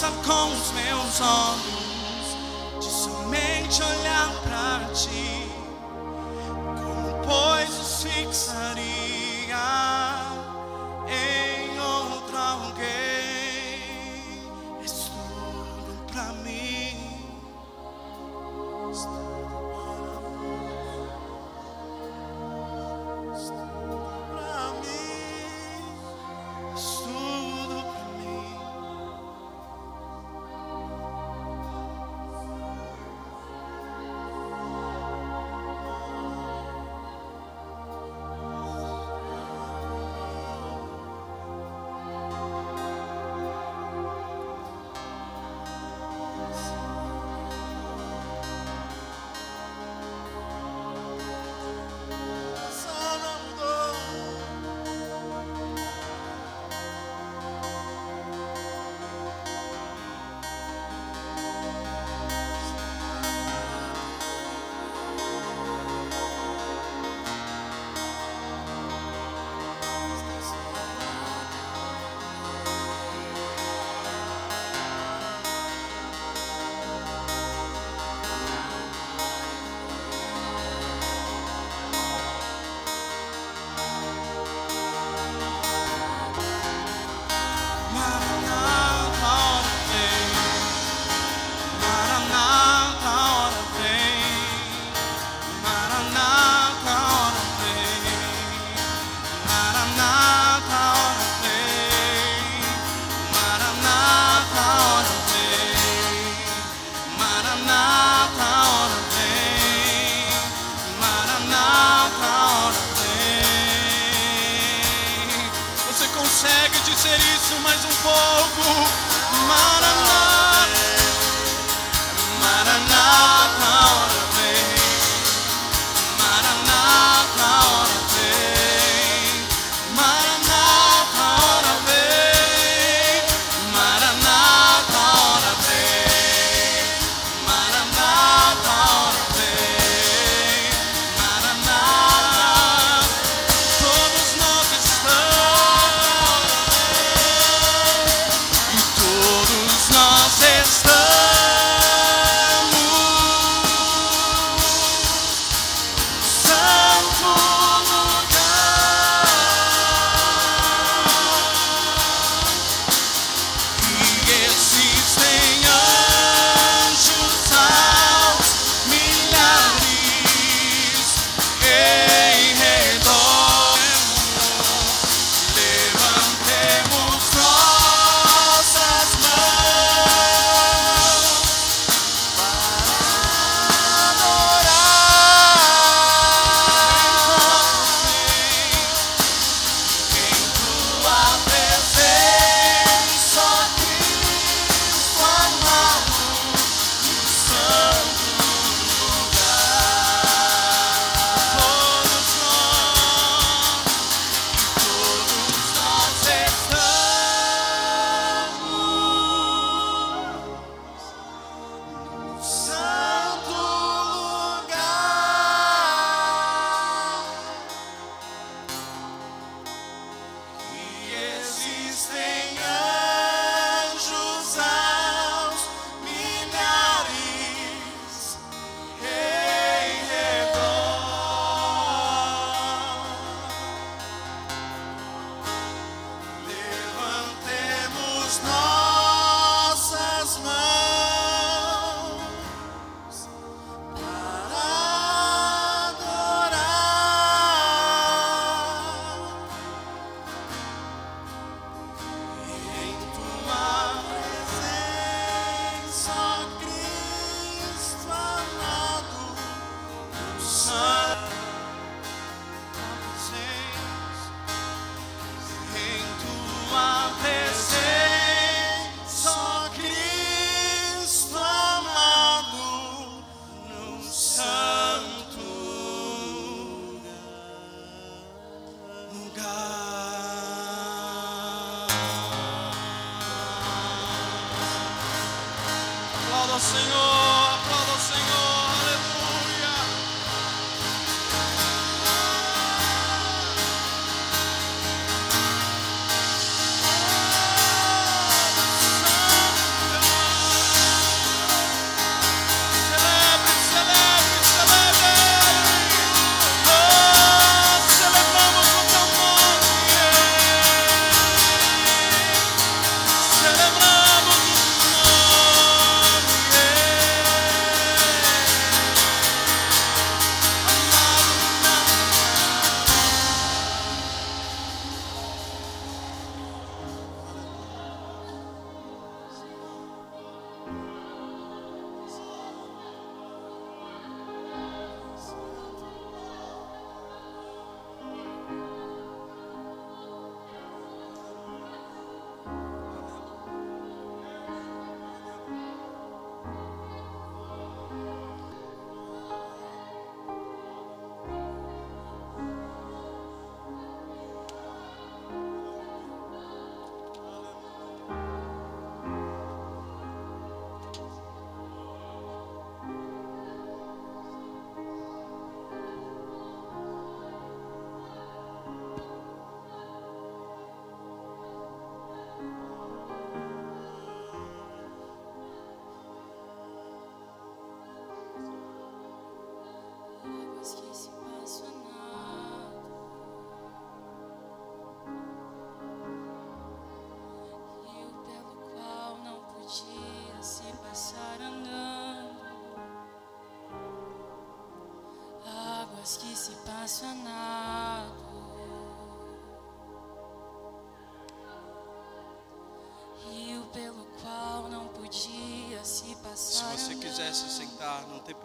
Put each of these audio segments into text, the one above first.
aliança com os meus olhos,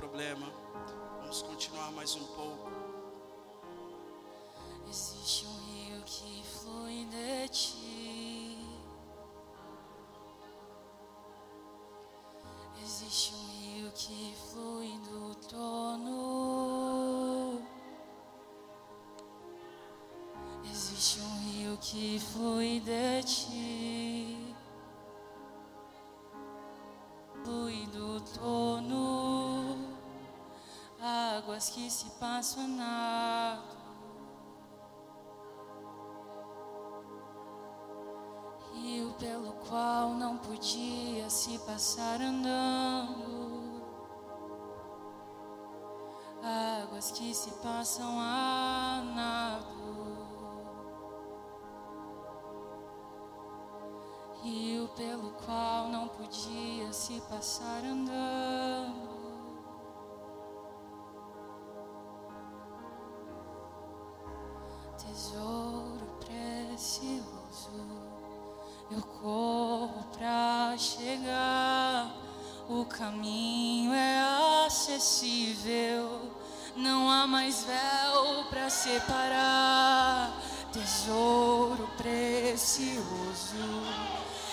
problema. Vamos continuar mais um pouco. Existe um rio que flui de ti. Existe um rio que flui do trono. Existe um rio que flui de ti. Águas que se passam é nada. Rio pelo qual não podia se passar andando. Águas que se passam a nado. separar tesouro precioso.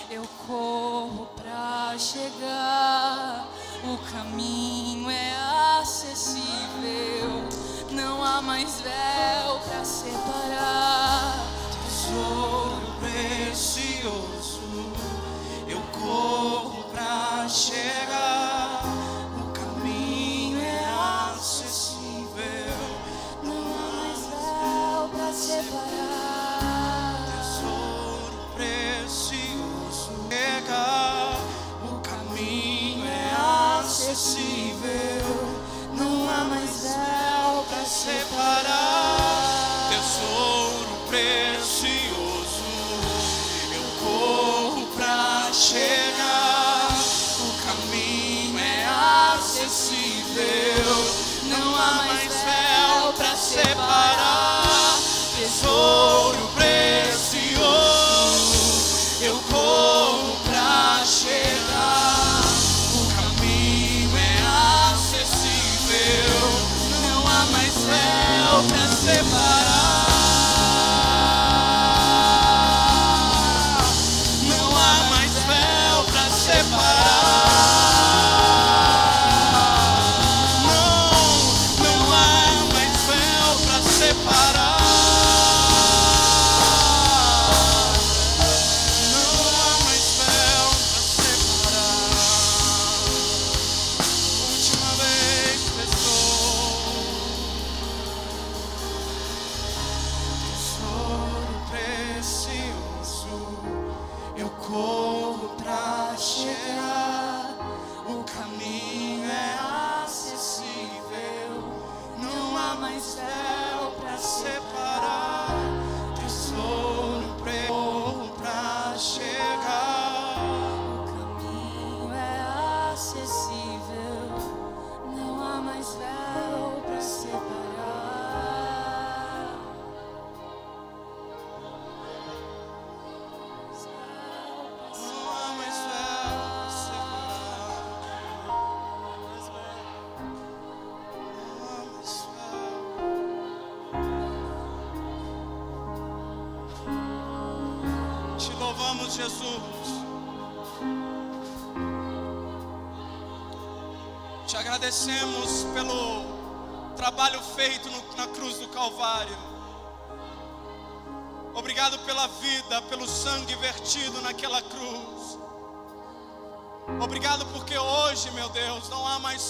Eu corro pra chegar, o caminho é acessível. Não há mais véu pra separar tesouro precioso. separar.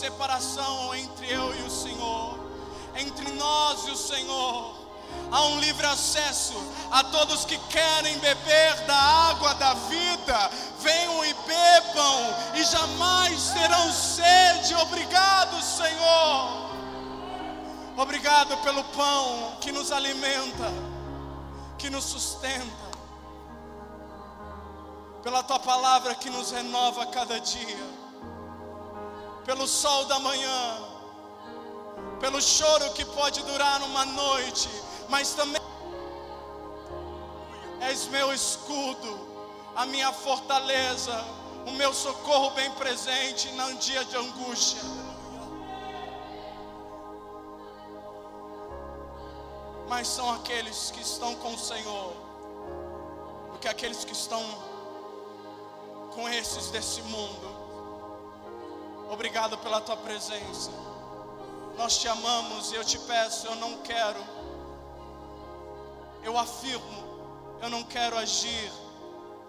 Separação entre eu e o Senhor, entre nós e o Senhor. Há um livre acesso a todos que querem beber da água da vida. Venham e bebam e jamais terão sede. Obrigado, Senhor. Obrigado pelo pão que nos alimenta, que nos sustenta pela tua palavra que nos renova cada dia, pelo sol da manhã, pelo choro que pode durar uma noite, mas também és meu escudo, a minha fortaleza, o meu socorro bem presente num dia de angústia. Mas são aqueles que estão com o Senhor, do que aqueles que estão com esses desse mundo. Obrigado pela tua presença. Nós te amamos e eu te peço, eu não quero, eu afirmo, eu não quero agir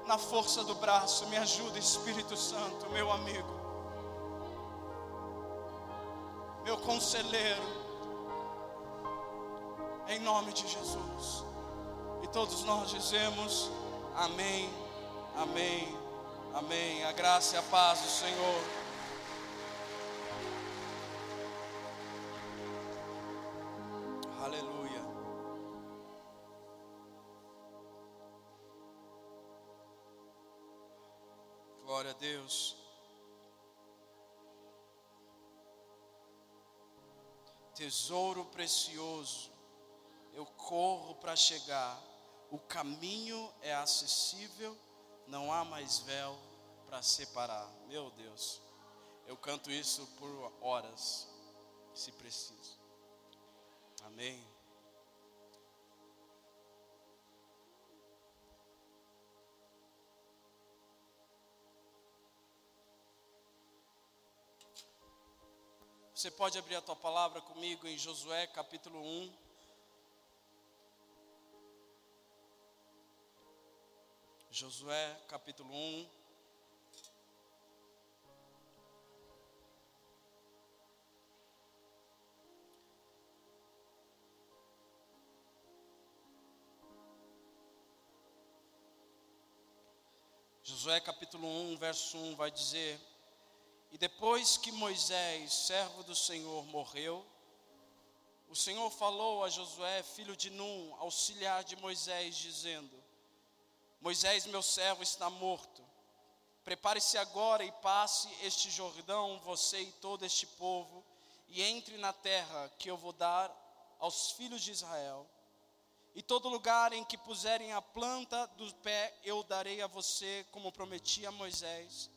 na força do braço. Me ajuda, Espírito Santo, meu amigo, meu conselheiro, em nome de Jesus. E todos nós dizemos amém, amém. Amém. A graça e a paz do Senhor. A Deus. Tesouro precioso, eu corro para chegar. O caminho é acessível não há mais véu para separar. Meu Deus, eu canto isso por horas, se preciso. Amém. Você pode abrir a tua palavra comigo em Josué capítulo 1. Josué capítulo 1. Josué capítulo 1, verso 1 vai dizer: E depois que Moisés, servo do Senhor, morreu, o Senhor falou a Josué, filho de Num, auxiliar de Moisés, dizendo: Moisés, meu servo, está morto. Prepare-se agora e passe este Jordão, você e todo este povo, e entre na terra que eu vou dar aos filhos de Israel. E todo lugar em que puserem a planta do pé, eu darei a você, como prometi a Moisés.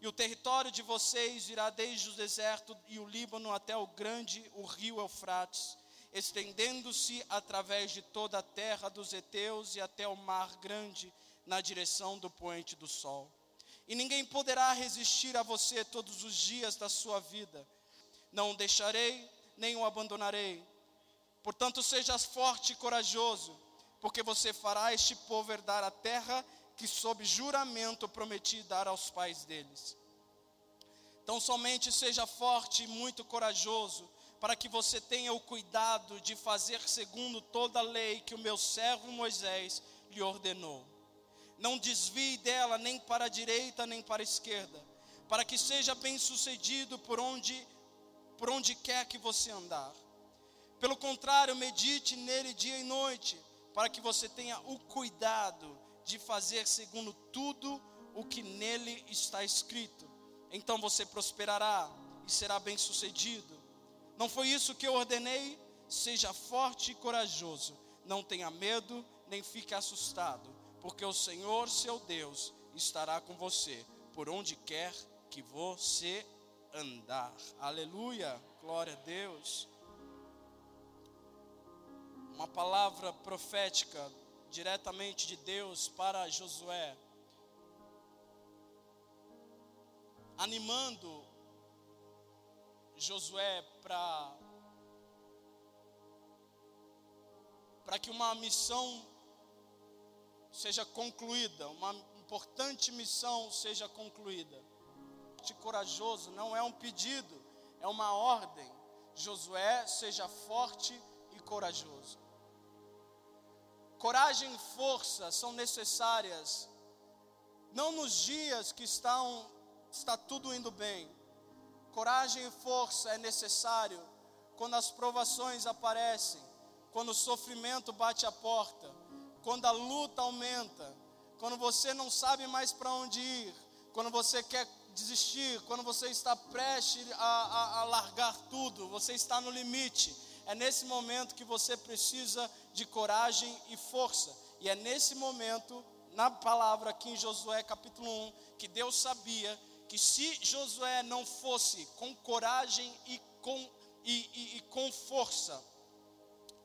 E o território de vocês irá desde o deserto e o Líbano até o grande, o rio Eufrates, estendendo-se através de toda a terra dos heteus e até o mar grande, na direção do poente do sol. E ninguém poderá resistir a você todos os dias da sua vida. Não o deixarei, nem o abandonarei. Portanto, sejas forte e corajoso, porque você fará este povo herdar a terra que, sob juramento, prometi dar aos pais deles. Então, somente seja forte e muito corajoso, para que você tenha o cuidado de fazer segundo toda a lei que o meu servo Moisés lhe ordenou. Não desvie dela nem para a direita nem para a esquerda, para que seja bem-sucedido por onde por onde quer que você andar. Pelo contrário, medite nele dia e noite, para que você tenha o cuidado de fazer segundo tudo o que nele está escrito. Então você prosperará e será bem-sucedido. Não foi isso que eu ordenei? Seja forte e corajoso. Não tenha medo, nem fique assustado, porque o Senhor, seu Deus, estará com você por onde quer que você andar. Aleluia. Glória a Deus uma palavra profética diretamente de Deus para Josué, animando Josué para para que uma missão seja concluída, uma importante missão seja concluída. Forte, corajoso não é um pedido, é uma ordem. Josué seja forte e corajoso. Coragem e força são necessárias, não nos dias que estão, está tudo indo bem. Coragem e força é necessário quando as provações aparecem, quando o sofrimento bate a porta, quando a luta aumenta, quando você não sabe mais para onde ir, quando você quer desistir, quando você está prestes a, a, a largar tudo, você está no limite. É nesse momento que você precisa de coragem e força. E é nesse momento, na palavra aqui em Josué capítulo 1, que Deus sabia que se Josué não fosse com coragem e com, e, e, e com força,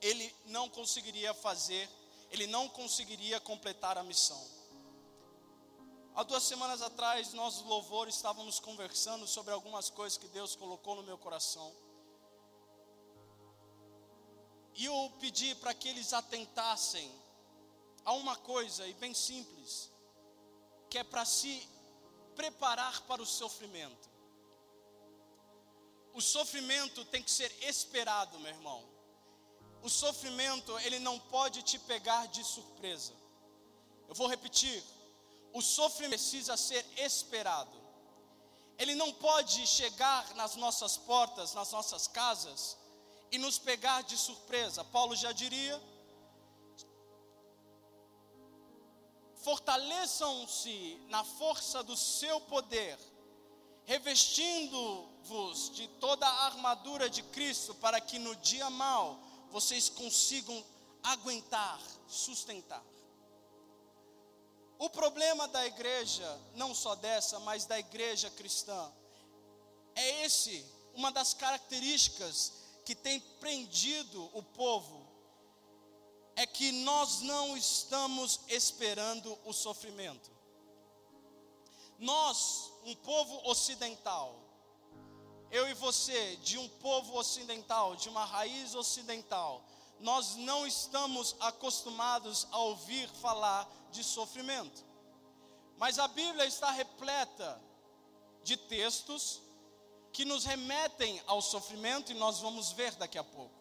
ele não conseguiria fazer, ele não conseguiria completar a missão. Há duas semanas atrás, nós, louvor, estávamos conversando sobre algumas coisas que Deus colocou no meu coração. E eu pedi para que eles atentassem a uma coisa, e bem simples, que é para se preparar para o sofrimento. O sofrimento tem que ser esperado, meu irmão. O sofrimento, ele não pode te pegar de surpresa. Eu vou repetir. O sofrimento precisa ser esperado. Ele não pode chegar nas nossas portas, nas nossas casas e nos pegar de surpresa. Paulo já diria: fortaleçam-se na força do seu poder, revestindo-vos de toda a armadura de Cristo, para que no dia mau vocês consigam aguentar, sustentar. O problema da igreja, não só dessa, mas da igreja cristã, é esse, uma das características que tem prendido o povo é que nós não estamos esperando o sofrimento. Nós, um povo ocidental, eu e você, de um povo ocidental, de uma raiz ocidental, nós não estamos acostumados a ouvir falar de sofrimento. Mas a Bíblia está repleta de textos que nos remetem ao sofrimento e nós vamos ver daqui a pouco.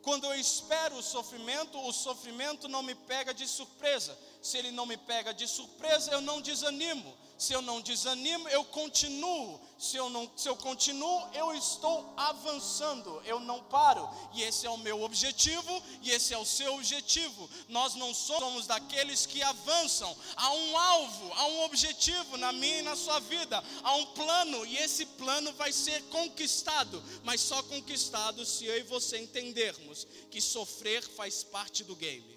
Quando eu espero o sofrimento, o sofrimento não me pega de surpresa. Se ele não me pega de surpresa, eu não desanimo. Se eu não desanimo, eu continuo. Se eu, não, se eu continuo, eu estou avançando, eu não paro. E esse é o meu objetivo, e esse é o seu objetivo. Nós não somos daqueles que avançam. Há um alvo, há um objetivo na minha e na sua vida. Há um plano, e esse plano vai ser conquistado. Mas só conquistado se eu e você entendermos que sofrer faz parte do game.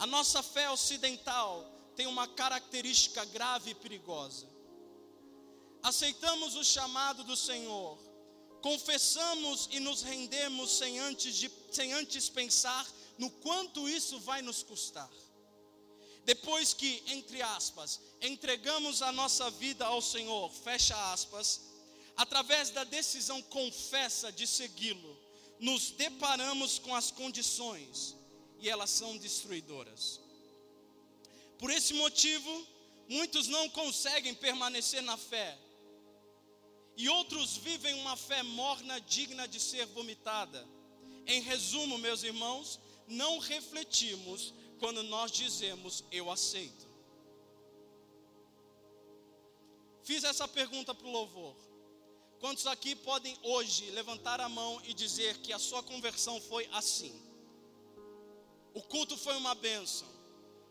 A nossa fé ocidental tem uma característica grave e perigosa. Aceitamos o chamado do Senhor, confessamos e nos rendemos sem antes, de, sem antes pensar no quanto isso vai nos custar. Depois que, entre aspas, entregamos a nossa vida ao Senhor, fecha aspas, através da decisão confessa de segui-lo, nos deparamos com as condições e elas são destruidoras. Por esse motivo, muitos não conseguem permanecer na fé, e outros vivem uma fé morna digna de ser vomitada. Em resumo, meus irmãos, não refletimos quando nós dizemos eu aceito. Fiz essa pergunta para o louvor. Quantos aqui podem hoje levantar a mão e dizer que a sua conversão foi assim? O culto foi uma bênção.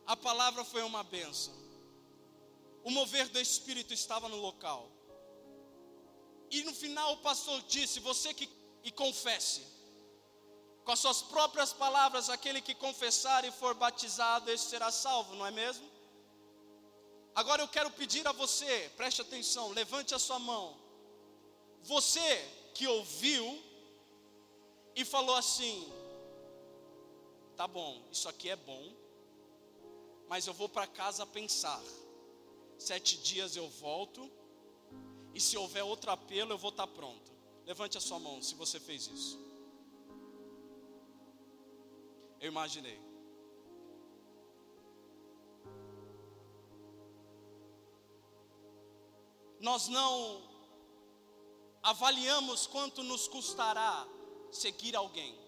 A palavra foi uma bênção. O mover do Espírito estava no local. E no final o pastor disse: Você que e confesse, com as suas próprias palavras, aquele que confessar e for batizado, esse será salvo, não é mesmo? Agora eu quero pedir a você, preste atenção, levante a sua mão. Você que ouviu e falou assim: tá bom, isso aqui é bom, mas eu vou para casa pensar. Sete dias eu volto, e se houver outro apelo, eu vou estar pronto. Levante a sua mão se você fez isso. Eu imaginei. Nós não avaliamos quanto nos custará seguir alguém.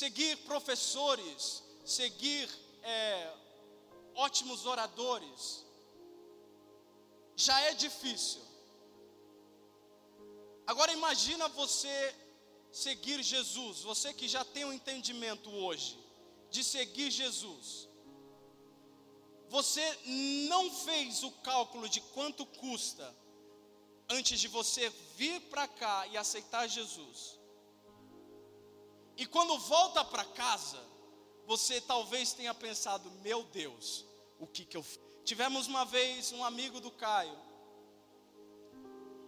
Seguir professores, seguir é, ótimos oradores, já é difícil. Agora imagina você seguir Jesus, você que já tem um entendimento hoje de seguir Jesus. Você não fez o cálculo de quanto custa antes de você vir para cá e aceitar Jesus. E quando volta para casa, você talvez tenha pensado: meu Deus, o que, que eu fiz? Tivemos uma vez um amigo do Caio,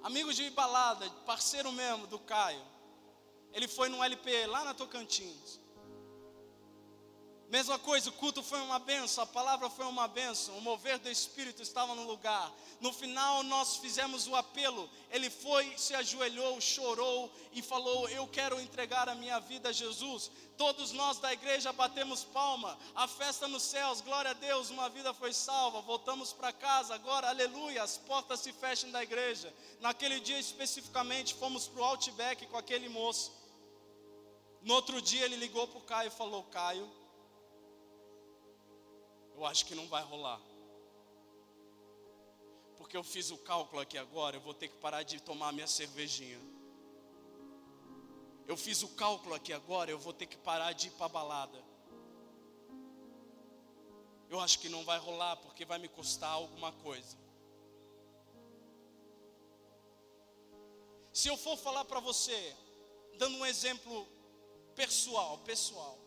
amigo de balada, parceiro mesmo do Caio. Ele foi no LP lá na Tocantins. Mesma coisa, o culto foi uma benção, a palavra foi uma benção, o mover do Espírito estava no lugar. No final, nós fizemos o apelo. Ele foi, se ajoelhou, chorou e falou: Eu quero entregar a minha vida a Jesus. Todos nós da igreja batemos palma, a festa nos céus, glória a Deus, uma vida foi salva. Voltamos para casa, agora, aleluia, as portas se fecham da igreja. Naquele dia especificamente, fomos para o Outback com aquele moço. No outro dia, ele ligou para o Caio e falou: Caio eu acho que não vai rolar. Porque eu fiz o cálculo aqui agora, eu vou ter que parar de tomar minha cervejinha. Eu fiz o cálculo aqui agora, eu vou ter que parar de ir para balada. Eu acho que não vai rolar porque vai me custar alguma coisa. Se eu for falar para você, dando um exemplo pessoal, pessoal.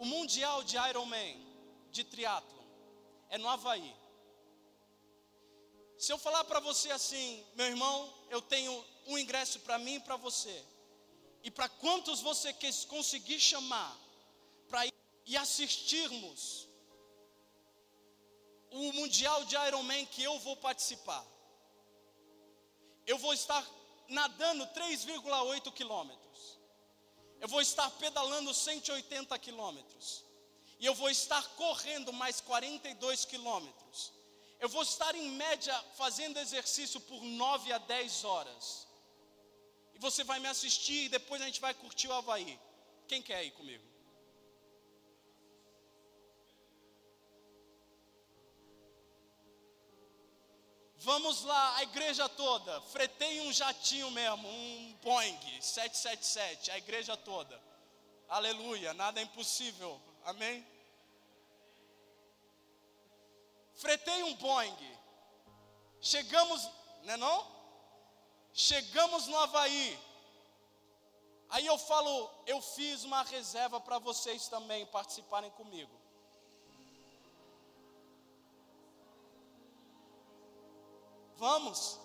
O Mundial de Ironman, de triatlo, é no Havaí. Se eu falar para você assim, meu irmão, eu tenho um ingresso para mim e para você, e para quantos você conseguir chamar para ir e assistirmos o Mundial de Ironman que eu vou participar, eu vou estar nadando 3,8 quilômetros eu vou estar pedalando 180 quilômetros, e eu vou estar correndo mais 42 quilômetros. Eu vou estar em média fazendo exercício por 9 a 10 horas. E você vai me assistir e depois a gente vai curtir o Havaí. Quem quer ir comigo? Vamos lá, a igreja toda. Fretei um jatinho mesmo, um Boeing 777, a igreja toda. Aleluia, nada é impossível. Amém? Fretei um Boeing. Chegamos, né não? Chegamos no Havaí. Aí eu falo, eu fiz uma reserva para vocês também participarem comigo. Vamos.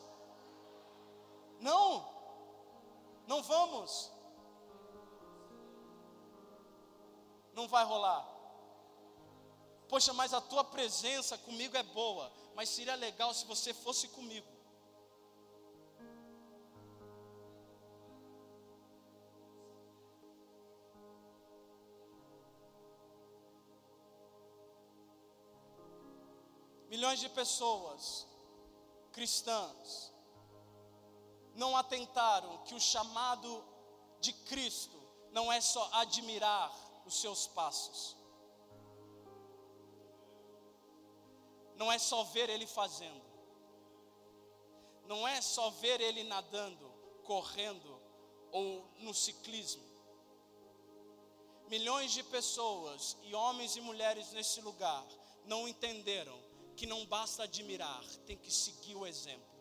Não, não vamos. Não vai rolar. Poxa, mas a tua presença comigo é boa, mas seria legal se você fosse comigo. Milhões de pessoas cristãs não atentaram que o chamado de Cristo não é só admirar os seus passos, não é só ver ele fazendo, não é só ver ele nadando, correndo ou no ciclismo. Milhões de pessoas e homens e mulheres nesse lugar não entenderam que não basta admirar, tem que seguir o exemplo.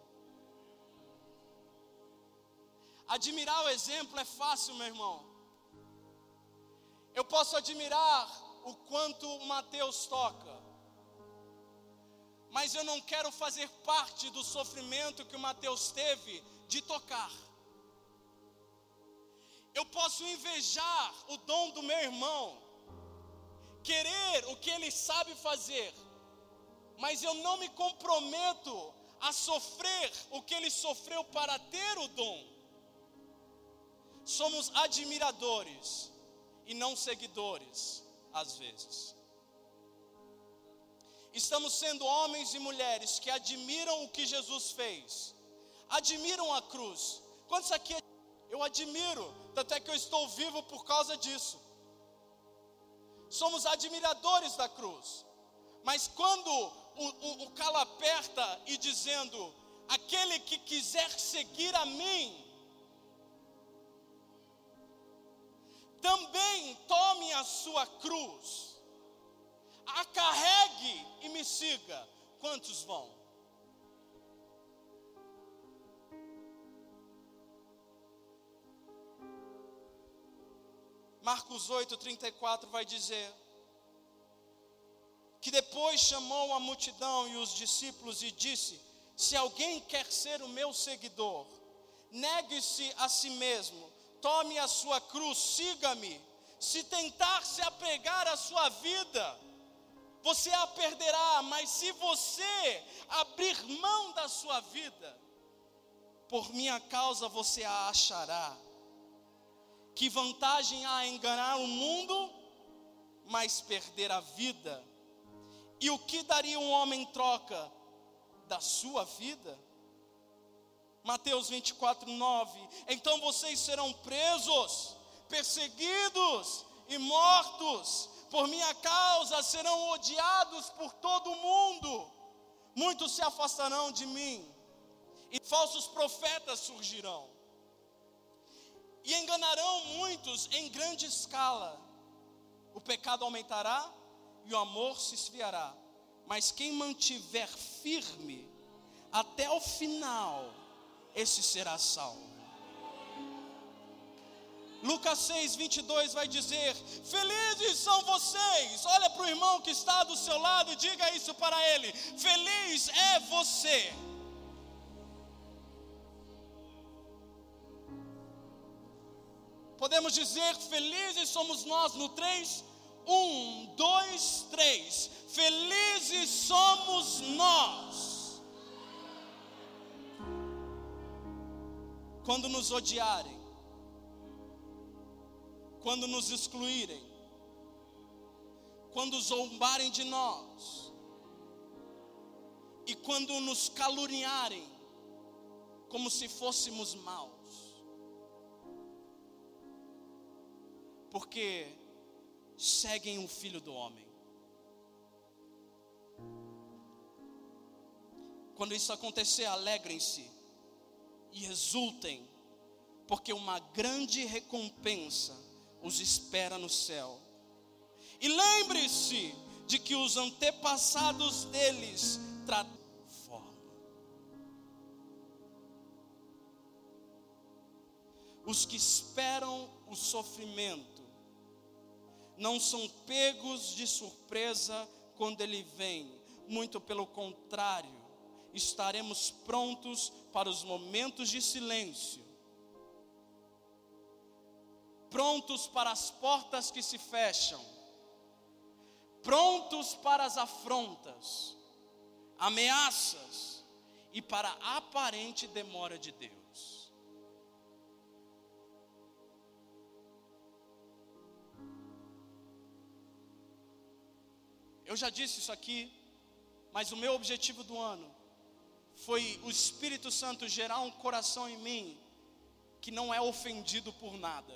Admirar o exemplo é fácil, meu irmão. Eu posso admirar o quanto Mateus toca, mas eu não quero fazer parte do sofrimento que o Mateus teve de tocar. Eu posso invejar o dom do meu irmão, querer o que ele sabe fazer, mas eu não me comprometo a sofrer o que ele sofreu para ter o dom. Somos admiradores e não seguidores, às vezes. Estamos sendo homens e mulheres que admiram o que Jesus fez, admiram a cruz. Quantos aqui eu admiro, tanto é que eu estou vivo por causa disso. Somos admiradores da cruz, mas quando o, o, o calo aperta e dizendo: aquele que quiser seguir a mim, também tome a sua cruz, a carregue e me siga. Quantos vão? Marcos 8, 34 vai dizer: que depois chamou a multidão e os discípulos e disse: Se alguém quer ser o meu seguidor, negue-se a si mesmo, tome a sua cruz, siga-me. Se tentar se apegar à sua vida, você a perderá, mas se você abrir mão da sua vida, por minha causa você a achará. Que vantagem há enganar o mundo, mas perder a vida? E o que daria um homem em troca da sua vida? Mateus 24, 9. Então vocês serão presos, perseguidos e mortos, por minha causa serão odiados por todo mundo. Muitos se afastarão de mim, e falsos profetas surgirão, e enganarão muitos em grande escala. O pecado aumentará e o amor se esfriará, mas quem mantiver firme até o final, esse será salvo. Lucas 6, 22 vai dizer: Felizes são vocês. Olha para o irmão que está do seu lado e diga isso para ele: Feliz é você. Podemos dizer: Felizes somos nós no 3, um, dois, três. Felizes somos nós. Quando nos odiarem, quando nos excluírem, quando zombarem de nós, e quando nos caluniarem, como se fôssemos maus, porque seguem o Filho do Homem. Quando isso acontecer, alegrem-se e exultem, porque uma grande recompensa os espera no céu. E lembre-se de que os antepassados deles trataram. Os que esperam o sofrimento não são pegos de surpresa quando ele vem, muito pelo contrário, estaremos prontos para os momentos de silêncio, prontos para as portas que se fecham, prontos para as afrontas, ameaças e para a aparente demora de Deus. Eu já disse isso aqui, mas o meu objetivo do ano foi o Espírito Santo gerar um coração em mim que não é ofendido por nada.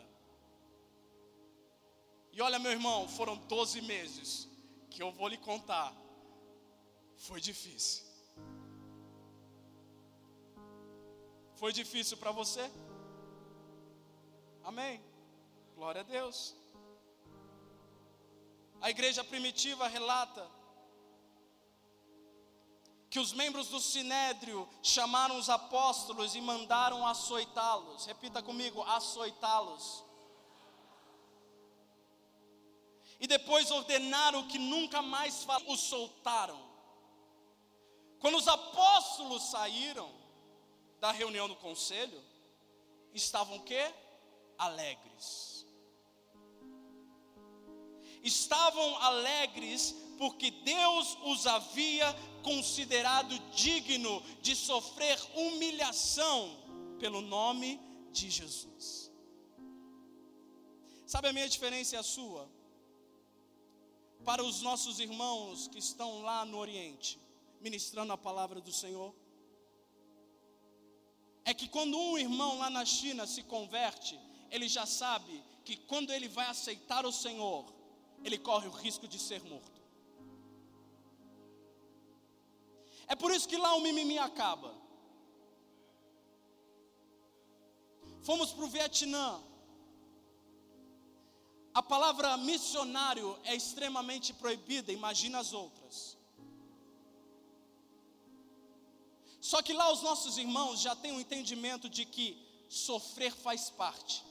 E olha, meu irmão, foram 12 meses que eu vou lhe contar. Foi difícil. Foi difícil para você? Amém. Glória a Deus. A igreja primitiva relata que os membros do sinédrio chamaram os apóstolos e mandaram açoitá-los. Repita comigo: açoitá-los. E depois ordenaram que nunca mais os soltaram. Quando os apóstolos saíram da reunião do conselho, estavam o quê? alegres. Estavam alegres porque Deus os havia considerado digno de sofrer humilhação pelo nome de Jesus. Sabe a minha diferença e a sua? Para os nossos irmãos que estão lá no Oriente, ministrando a palavra do Senhor, é que quando um irmão lá na China se converte, ele já sabe que quando ele vai aceitar o Senhor, ele corre o risco de ser morto. É por isso que lá o mimimi acaba. Fomos para o Vietnã. A palavra missionário é extremamente proibida, imagina as outras. Só que lá os nossos irmãos já têm o um entendimento de que sofrer faz parte.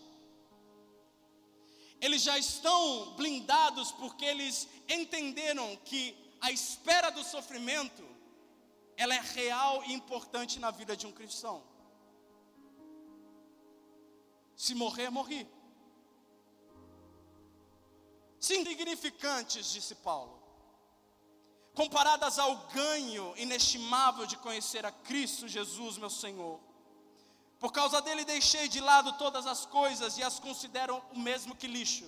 Eles já estão blindados porque eles entenderam que a espera do sofrimento ela é real e importante na vida de um cristão. Se morrer, morri. Insignificantes, disse Paulo comparadas ao ganho inestimável de conhecer a Cristo Jesus, meu Senhor. Por causa dele deixei de lado todas as coisas e as considero o mesmo que lixo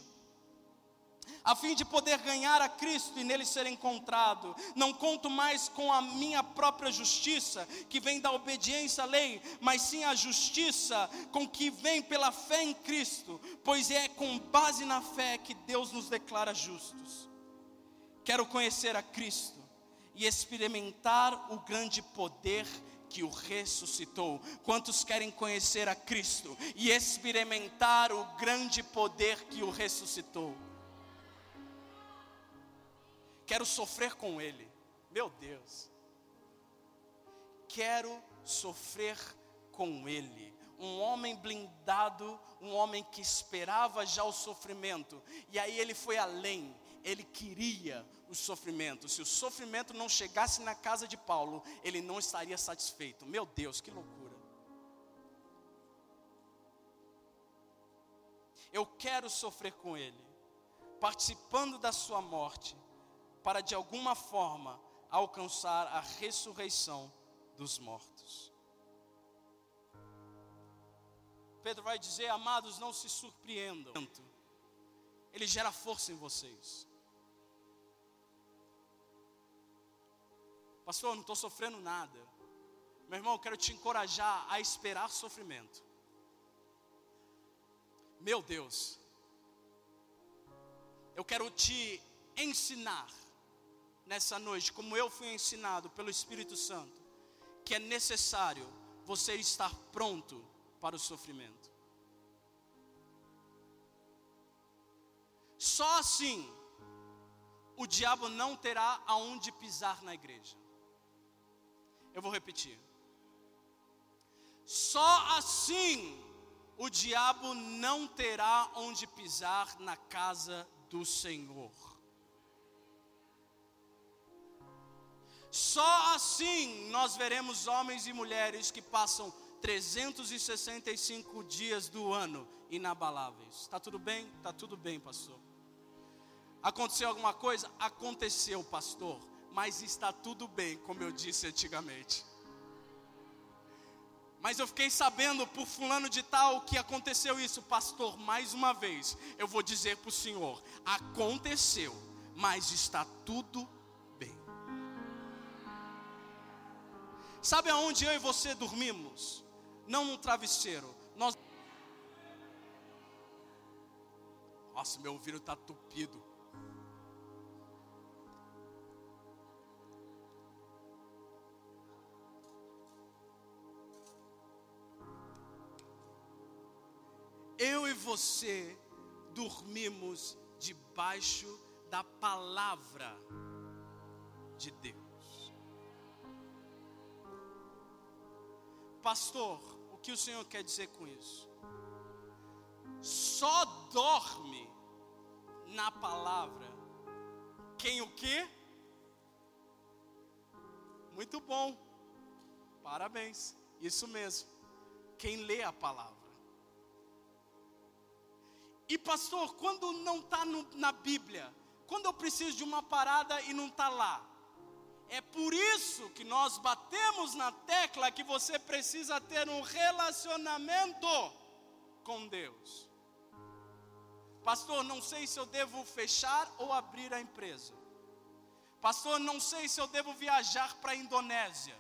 a fim de poder ganhar a Cristo e nele ser encontrado. Não conto mais com a minha própria justiça, que vem da obediência à lei, mas sim a justiça com que vem pela fé em Cristo, pois é com base na fé que Deus nos declara justos. Quero conhecer a Cristo e experimentar o grande poder que o ressuscitou. Quantos querem conhecer a Cristo e experimentar o grande poder que o ressuscitou? Quero sofrer com Ele, meu Deus. Quero sofrer com Ele. Um homem blindado, um homem que esperava já o sofrimento, e aí ele foi além, ele queria o sofrimento. Se o sofrimento não chegasse na casa de Paulo, ele não estaria satisfeito. Meu Deus, que loucura. Eu quero sofrer com ele, participando da sua morte, para de alguma forma alcançar a ressurreição dos mortos. Pedro vai dizer: Amados, não se surpreendam. Ele gera força em vocês. Pastor, eu não estou sofrendo nada. Meu irmão, eu quero te encorajar a esperar sofrimento. Meu Deus, eu quero te ensinar nessa noite, como eu fui ensinado pelo Espírito Santo, que é necessário você estar pronto para o sofrimento. Só assim o diabo não terá aonde pisar na igreja. Eu vou repetir. Só assim o diabo não terá onde pisar na casa do Senhor. Só assim nós veremos homens e mulheres que passam 365 dias do ano inabaláveis. Está tudo bem? Está tudo bem, pastor. Aconteceu alguma coisa? Aconteceu, pastor mas está tudo bem, como eu disse antigamente. Mas eu fiquei sabendo por fulano de tal que aconteceu isso, pastor. Mais uma vez, eu vou dizer para o senhor: aconteceu, mas está tudo bem. Sabe aonde eu e você dormimos? Não no travesseiro. Nós. Nossa, meu ouvido está tupido. Eu e você dormimos debaixo da palavra de Deus. Pastor, o que o Senhor quer dizer com isso? Só dorme na palavra quem o quê? Muito bom. Parabéns. Isso mesmo. Quem lê a palavra. E pastor, quando não está na Bíblia, quando eu preciso de uma parada e não está lá, é por isso que nós batemos na tecla que você precisa ter um relacionamento com Deus. Pastor, não sei se eu devo fechar ou abrir a empresa. Pastor, não sei se eu devo viajar para a Indonésia.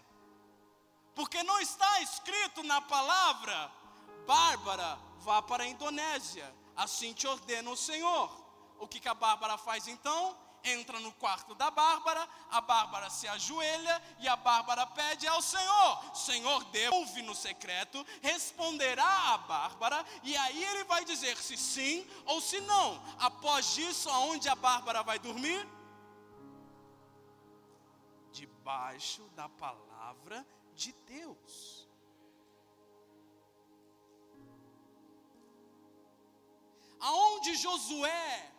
Porque não está escrito na palavra, Bárbara, vá para a Indonésia. Assim te ordena o Senhor. O que, que a Bárbara faz então? entra no quarto da Bárbara, a Bárbara se ajoelha e a Bárbara pede ao Senhor: Senhor, Deus, ouve no secreto, responderá a Bárbara, e aí ele vai dizer se sim ou se não. Após isso, aonde a Bárbara vai dormir? Debaixo da palavra de Deus. Aonde Josué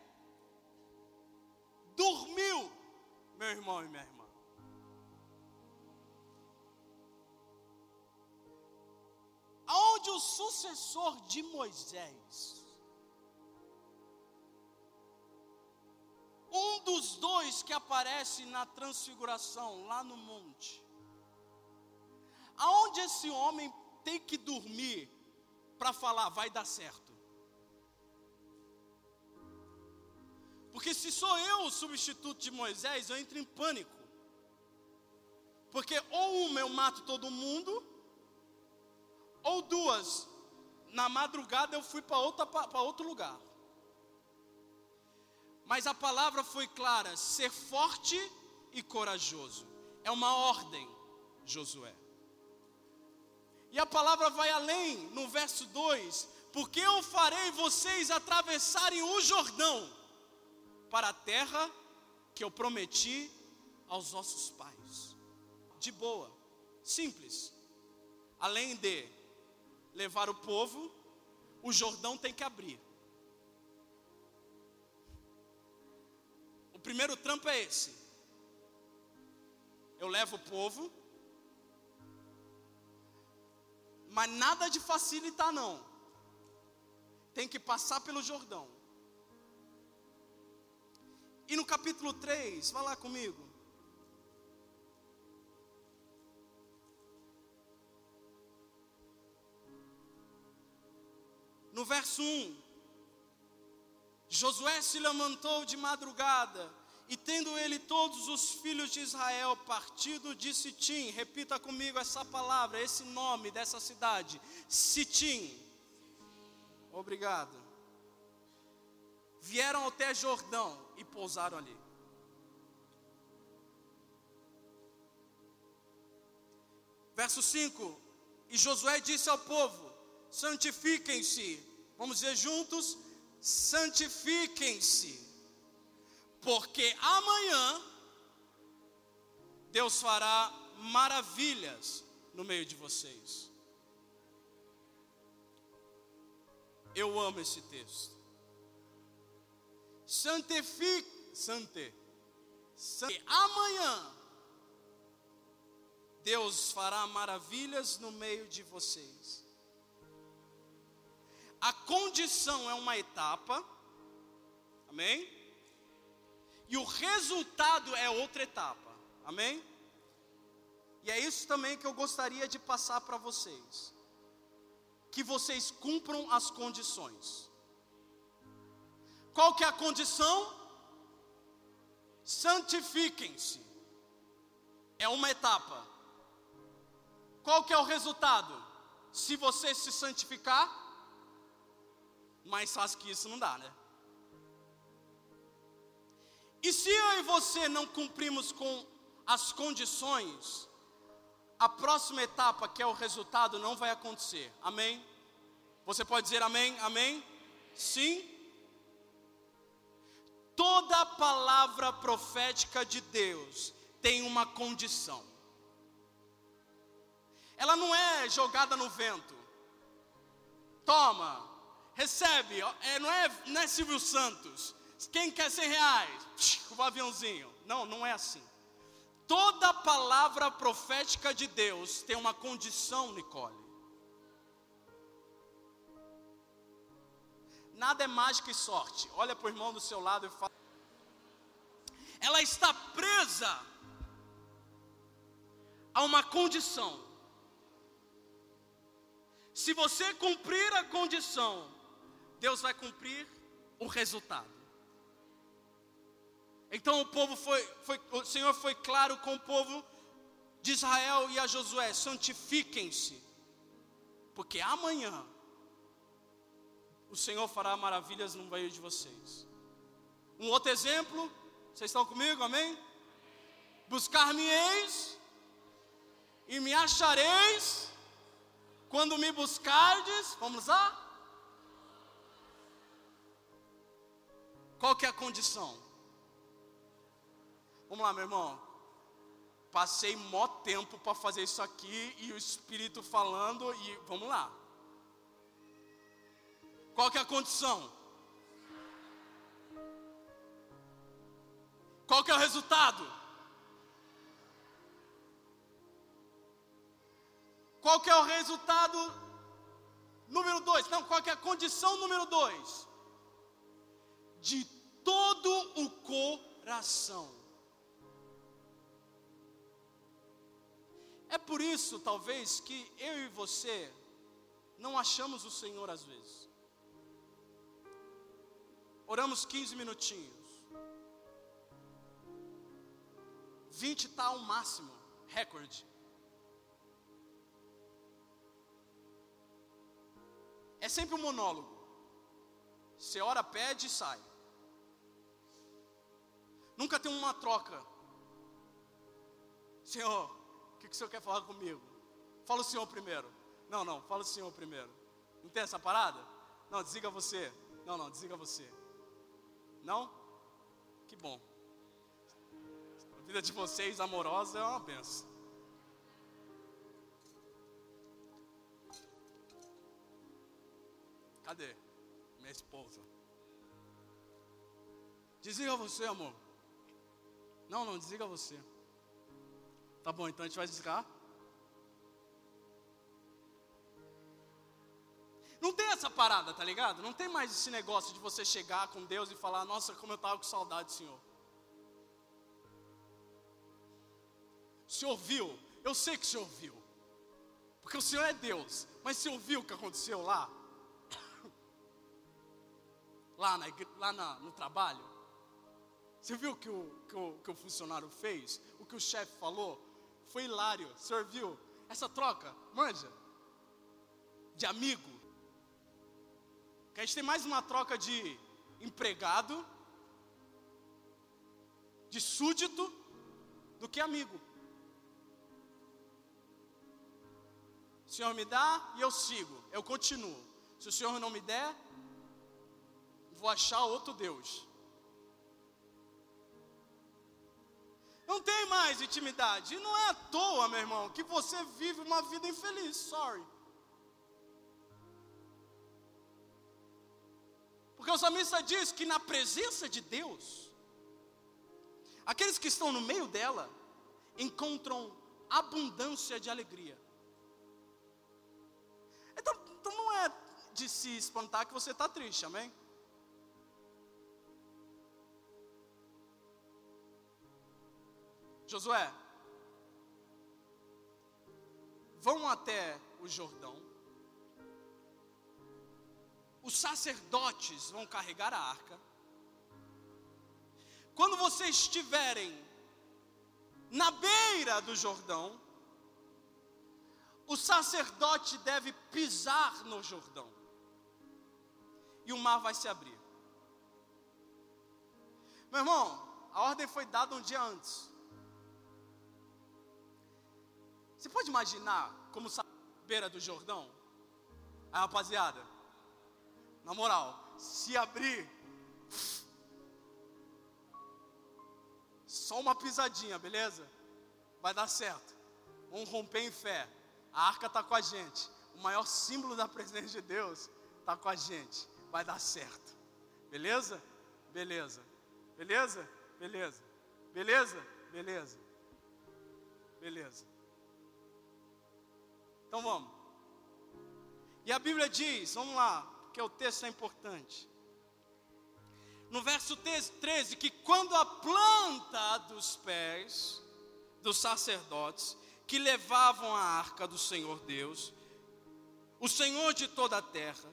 dormiu, meu irmão e minha irmã. Aonde o sucessor de Moisés, um dos dois que aparece na transfiguração lá no monte, aonde esse homem tem que dormir para falar vai dar certo? Porque se sou eu o substituto de Moisés, eu entro em pânico. Porque ou uma eu mato todo mundo, ou duas, na madrugada eu fui para outro lugar. Mas a palavra foi clara: ser forte e corajoso. É uma ordem, Josué. E a palavra vai além, no verso 2: Porque eu farei vocês atravessarem o Jordão para a terra que eu prometi aos nossos pais. De boa, simples. Além de levar o povo, o Jordão tem que abrir. O primeiro trampo é esse. Eu levo o povo, mas nada de facilitar não. Tem que passar pelo Jordão. E no capítulo 3, vá lá comigo. No verso 1, Josué se levantou de madrugada, e tendo ele todos os filhos de Israel partido de Sitim, repita comigo essa palavra, esse nome dessa cidade, Sitim. Obrigado. Vieram até Jordão, e pousaram ali. Verso 5: E Josué disse ao povo: santifiquem-se. Vamos dizer juntos: santifiquem-se, porque amanhã Deus fará maravilhas no meio de vocês. Eu amo esse texto santifique, sante, sante. Amanhã Deus fará maravilhas no meio de vocês. A condição é uma etapa, amém? E o resultado é outra etapa, amém? E é isso também que eu gostaria de passar para vocês. Que vocês cumpram as condições. Qual que é a condição? Santifiquem-se. É uma etapa. Qual que é o resultado? Se você se santificar, mais fácil que isso não dá, né? E se eu e você não cumprimos com as condições, a próxima etapa, que é o resultado, não vai acontecer. Amém? Você pode dizer amém? Amém? Sim? Toda palavra profética de Deus tem uma condição. Ela não é jogada no vento. Toma, recebe. É, não, é, não é Silvio Santos. Quem quer 100 reais? O aviãozinho. Não, não é assim. Toda palavra profética de Deus tem uma condição, Nicole. Nada é mágica e sorte. Olha para o irmão do seu lado e fala. Ela está presa a uma condição. Se você cumprir a condição, Deus vai cumprir o resultado. Então o povo foi, foi, o Senhor foi claro com o povo de Israel e a Josué: santifiquem-se, porque amanhã o Senhor fará maravilhas no meio de vocês. Um outro exemplo, vocês estão comigo, amém? Buscar-me-eis e me achareis quando me buscardes, vamos lá? Qual que é a condição? Vamos lá, meu irmão. Passei mó tempo para fazer isso aqui e o Espírito falando e vamos lá. Qual que é a condição? Qual que é o resultado? Qual que é o resultado número dois? Não, qual que é a condição número dois? de todo o coração. É por isso, talvez, que eu e você não achamos o Senhor às vezes. Oramos 15 minutinhos. 20 está o máximo, recorde. É sempre um monólogo. Você ora, pede e sai. Nunca tem uma troca. Senhor, o que, que o Senhor quer falar comigo? Fala o Senhor primeiro. Não, não, fala o Senhor primeiro. Não tem essa parada? Não, desliga você. Não, não, desliga você. Não? Que bom. A vida de vocês amorosa é uma benção. Cadê? Minha esposa. Desliga você, amor. Não, não, desliga você. Tá bom, então a gente vai desligar. Não tem essa parada, tá ligado? Não tem mais esse negócio de você chegar com Deus e falar: Nossa, como eu estava com saudade, Senhor. O Senhor viu? Eu sei que o Senhor viu. Porque o Senhor é Deus. Mas o Senhor viu o que aconteceu lá? Lá, na, lá na, no trabalho? Você viu o que o, que o, que o funcionário fez? O que o chefe falou? Foi hilário. O senhor viu? Essa troca, manja, de amigo. Que a gente tem mais uma troca de empregado, de súdito, do que amigo. O Senhor me dá e eu sigo, eu continuo. Se o Senhor não me der, vou achar outro Deus. Não tem mais intimidade. E não é à toa, meu irmão, que você vive uma vida infeliz. Sorry. Porque o salmista diz que na presença de Deus, aqueles que estão no meio dela encontram abundância de alegria. Então, então não é de se espantar que você está triste, amém? Josué, vão até o Jordão. Os sacerdotes vão carregar a arca. Quando vocês estiverem na beira do Jordão, o sacerdote deve pisar no Jordão. E o mar vai se abrir. Meu irmão, a ordem foi dada um dia antes. Você pode imaginar como a beira do Jordão? Aí, rapaziada, na moral, se abrir, só uma pisadinha, beleza? Vai dar certo. Vamos romper em fé. A arca está com a gente. O maior símbolo da presença de Deus está com a gente. Vai dar certo. Beleza? Beleza. Beleza? Beleza. Beleza? Beleza. Beleza. Então vamos. E a Bíblia diz, vamos lá, porque o texto é importante. no verso 13, que quando a planta dos pés dos sacerdotes que levavam a arca do Senhor Deus, o Senhor de toda a terra,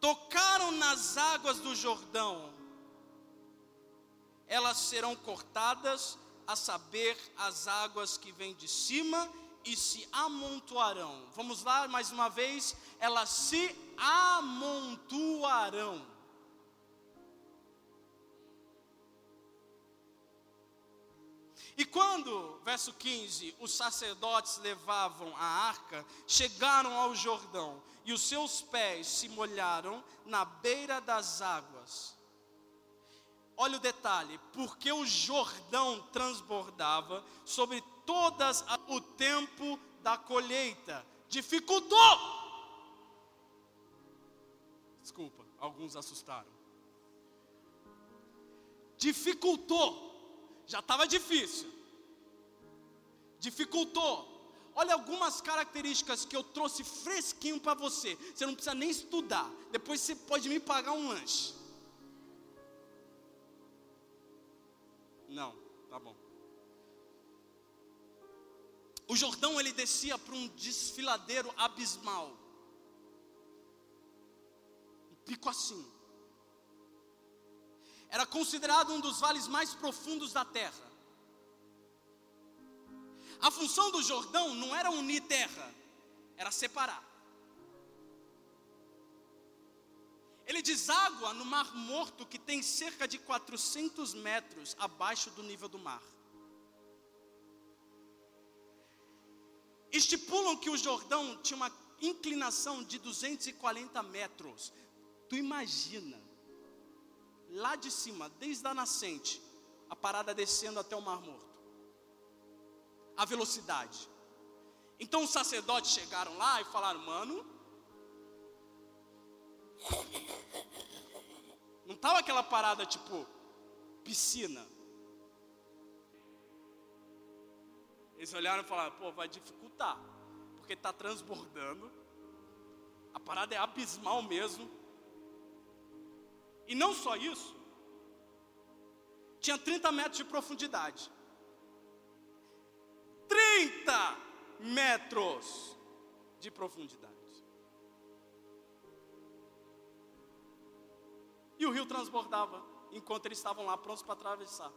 tocaram nas águas do Jordão, elas serão cortadas, a saber, as águas que vêm de cima e se amontoarão. Vamos lá mais uma vez, elas se amontoarão. E quando, verso 15, os sacerdotes levavam a arca, chegaram ao Jordão, e os seus pés se molharam na beira das águas. Olha o detalhe, porque o Jordão transbordava sobre todas o tempo da colheita, dificultou. Desculpa, alguns assustaram. Dificultou já estava difícil. Dificultou. Olha algumas características que eu trouxe fresquinho para você. Você não precisa nem estudar. Depois você pode me pagar um lanche. Não, O Jordão ele descia para um desfiladeiro abismal. Um pico assim era considerado um dos vales mais profundos da terra. A função do Jordão não era unir terra, era separar. Ele deságua no Mar Morto, que tem cerca de 400 metros abaixo do nível do mar. Estipulam que o Jordão tinha uma inclinação de 240 metros. Tu imagina lá de cima, desde a nascente, a parada descendo até o Mar Morto. A velocidade. Então os sacerdotes chegaram lá e falaram: mano, não estava aquela parada tipo piscina. Eles olharam e falaram: pô, vai dificultar, porque está transbordando. A parada é abismal mesmo. E não só isso, tinha 30 metros de profundidade. 30 metros de profundidade. E o rio transbordava enquanto eles estavam lá prontos para atravessar.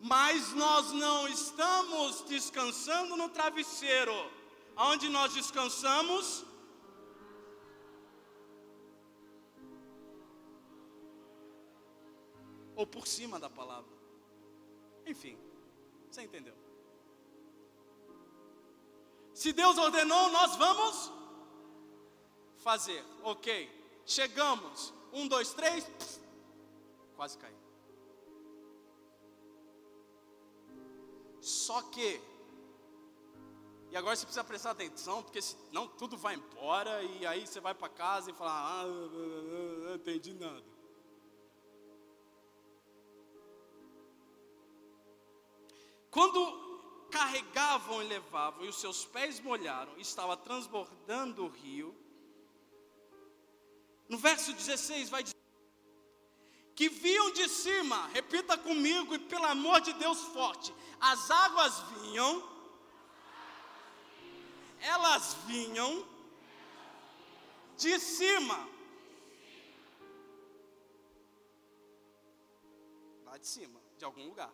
Mas nós não estamos descansando no travesseiro. Onde nós descansamos? ou por cima da palavra. Enfim, você entendeu? Se Deus ordenou, nós vamos fazer. Ok, chegamos. Um, dois, três. Quase caí. Só que, e agora você precisa prestar atenção, porque senão tudo vai embora e aí você vai para casa e fala: Ah, não entendi nada. Quando carregavam e levavam, e os seus pés molharam, estava transbordando o rio. No verso 16 vai dizer: que viam de cima, repita comigo e pelo amor de Deus forte, as águas vinham, elas vinham de cima, lá de cima, de algum lugar.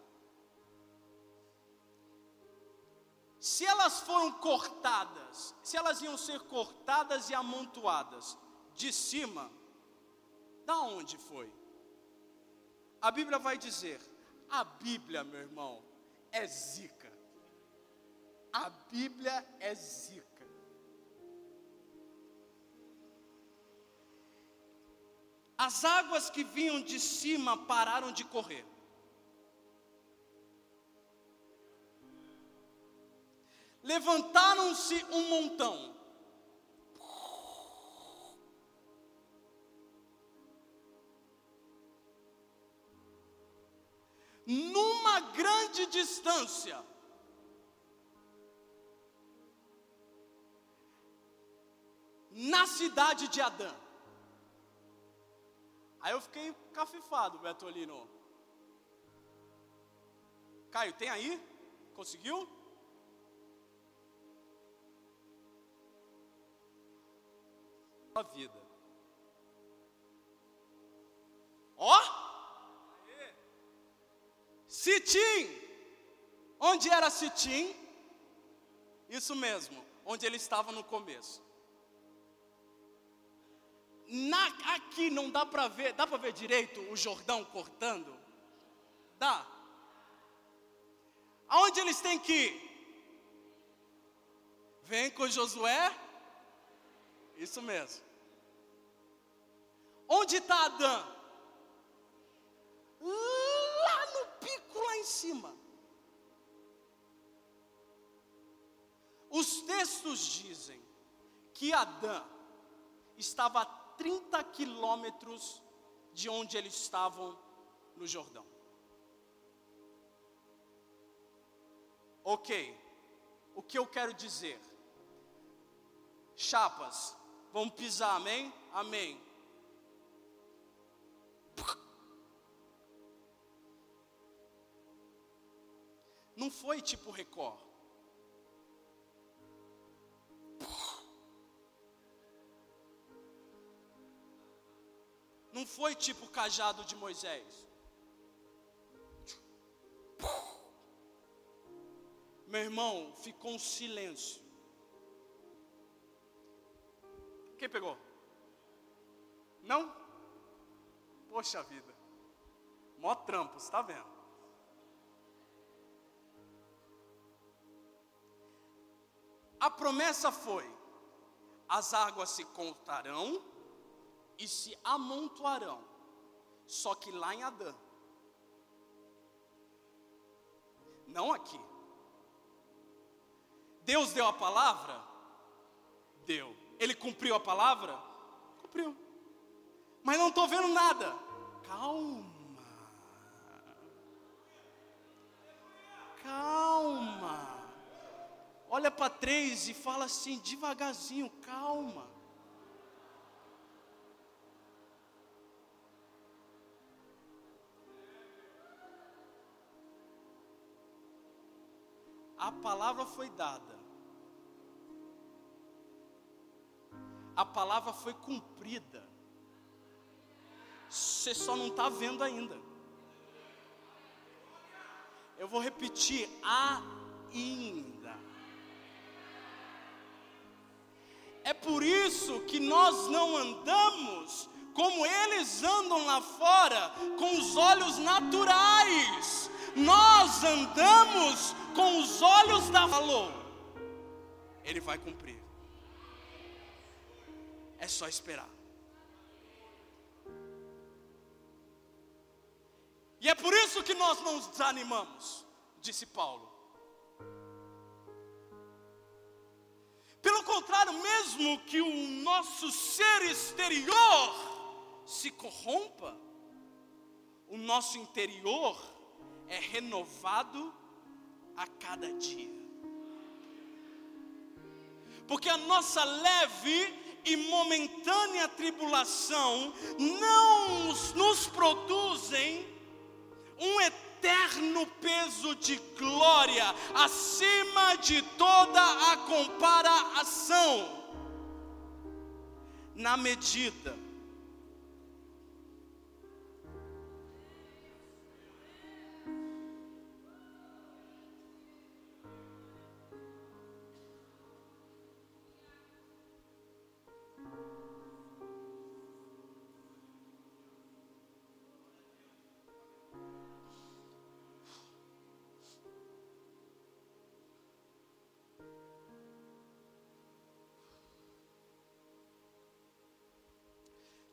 se elas foram cortadas, se elas iam ser cortadas e amontoadas de cima, da onde foi? A Bíblia vai dizer, a Bíblia, meu irmão, é zica. A Bíblia é zica. As águas que vinham de cima pararam de correr. levantaram-se um montão. Numa grande distância, na cidade de Adã. Aí eu fiquei cafifado, Betolino. Caio, tem aí? Conseguiu? A vida. Sitim! Onde era Sitim? Isso mesmo, onde ele estava no começo. Na, aqui não dá para ver, dá para ver direito o Jordão cortando? Dá. Aonde eles têm que ir? Vem com Josué. Isso mesmo. Onde está Adão? Lá em cima. Os textos dizem que Adão estava a 30 quilômetros de onde eles estavam no Jordão. Ok, o que eu quero dizer? Chapas, vamos pisar, amém? Amém. Não foi tipo Record. Não foi tipo cajado de Moisés. Meu irmão, ficou um silêncio. Quem pegou? Não? Poxa vida. Mó trampo, está vendo? A promessa foi: as águas se contarão e se amontoarão, só que lá em Adã, não aqui. Deus deu a palavra? Deu. Ele cumpriu a palavra? Cumpriu. Mas não estou vendo nada. Calma. Calma. Olha para três e fala assim, devagarzinho, calma. A palavra foi dada. A palavra foi cumprida. Você só não está vendo ainda. Eu vou repetir: ainda. É por isso que nós não andamos como eles andam lá fora, com os olhos naturais. Nós andamos com os olhos da falou. Ele vai cumprir. É só esperar. E é por isso que nós não desanimamos, disse Paulo. Pelo contrário, mesmo que o nosso ser exterior se corrompa, o nosso interior é renovado a cada dia. Porque a nossa leve e momentânea tribulação não nos produzem um eterno peso de glória acima de toda a comparação. Na medida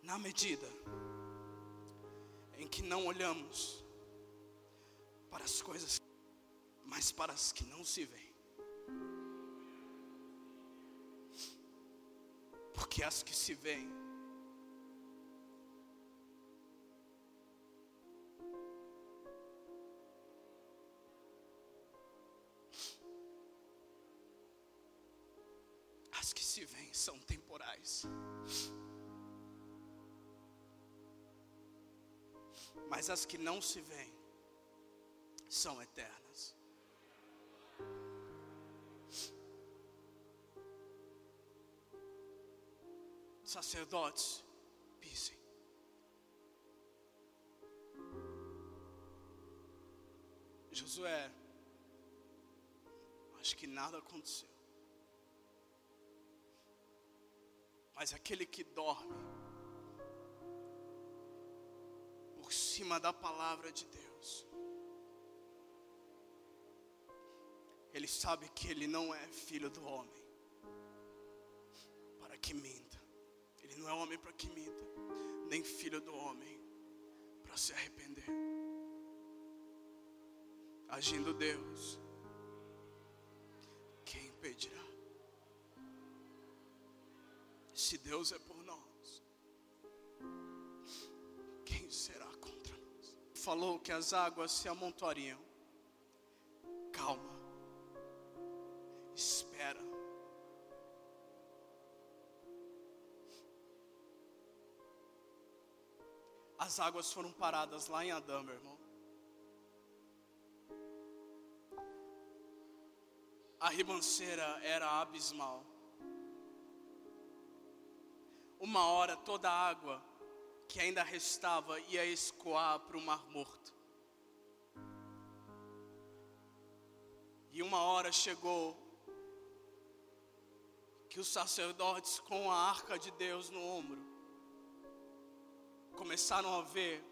na medida em que não olhamos para as coisas, mas para as que não se veem. Porque as que se veem as que se veem são temporais. Mas as que não se veem são eternas. Sacerdotes, pisem. Josué, acho que nada aconteceu. Mas aquele que dorme cima da palavra de Deus, ele sabe que ele não é filho do homem para que minta. Ele não é homem para que minta, nem filho do homem para se arrepender. Agindo Deus, quem impedirá? Se Deus é por nós, quem será? Falou que as águas se amontoariam. Calma, espera. As águas foram paradas lá em Adão, meu irmão. A ribanceira era abismal uma hora toda a água que ainda restava ia escoar para o Mar Morto. E uma hora chegou que os sacerdotes, com a arca de Deus no ombro, começaram a ver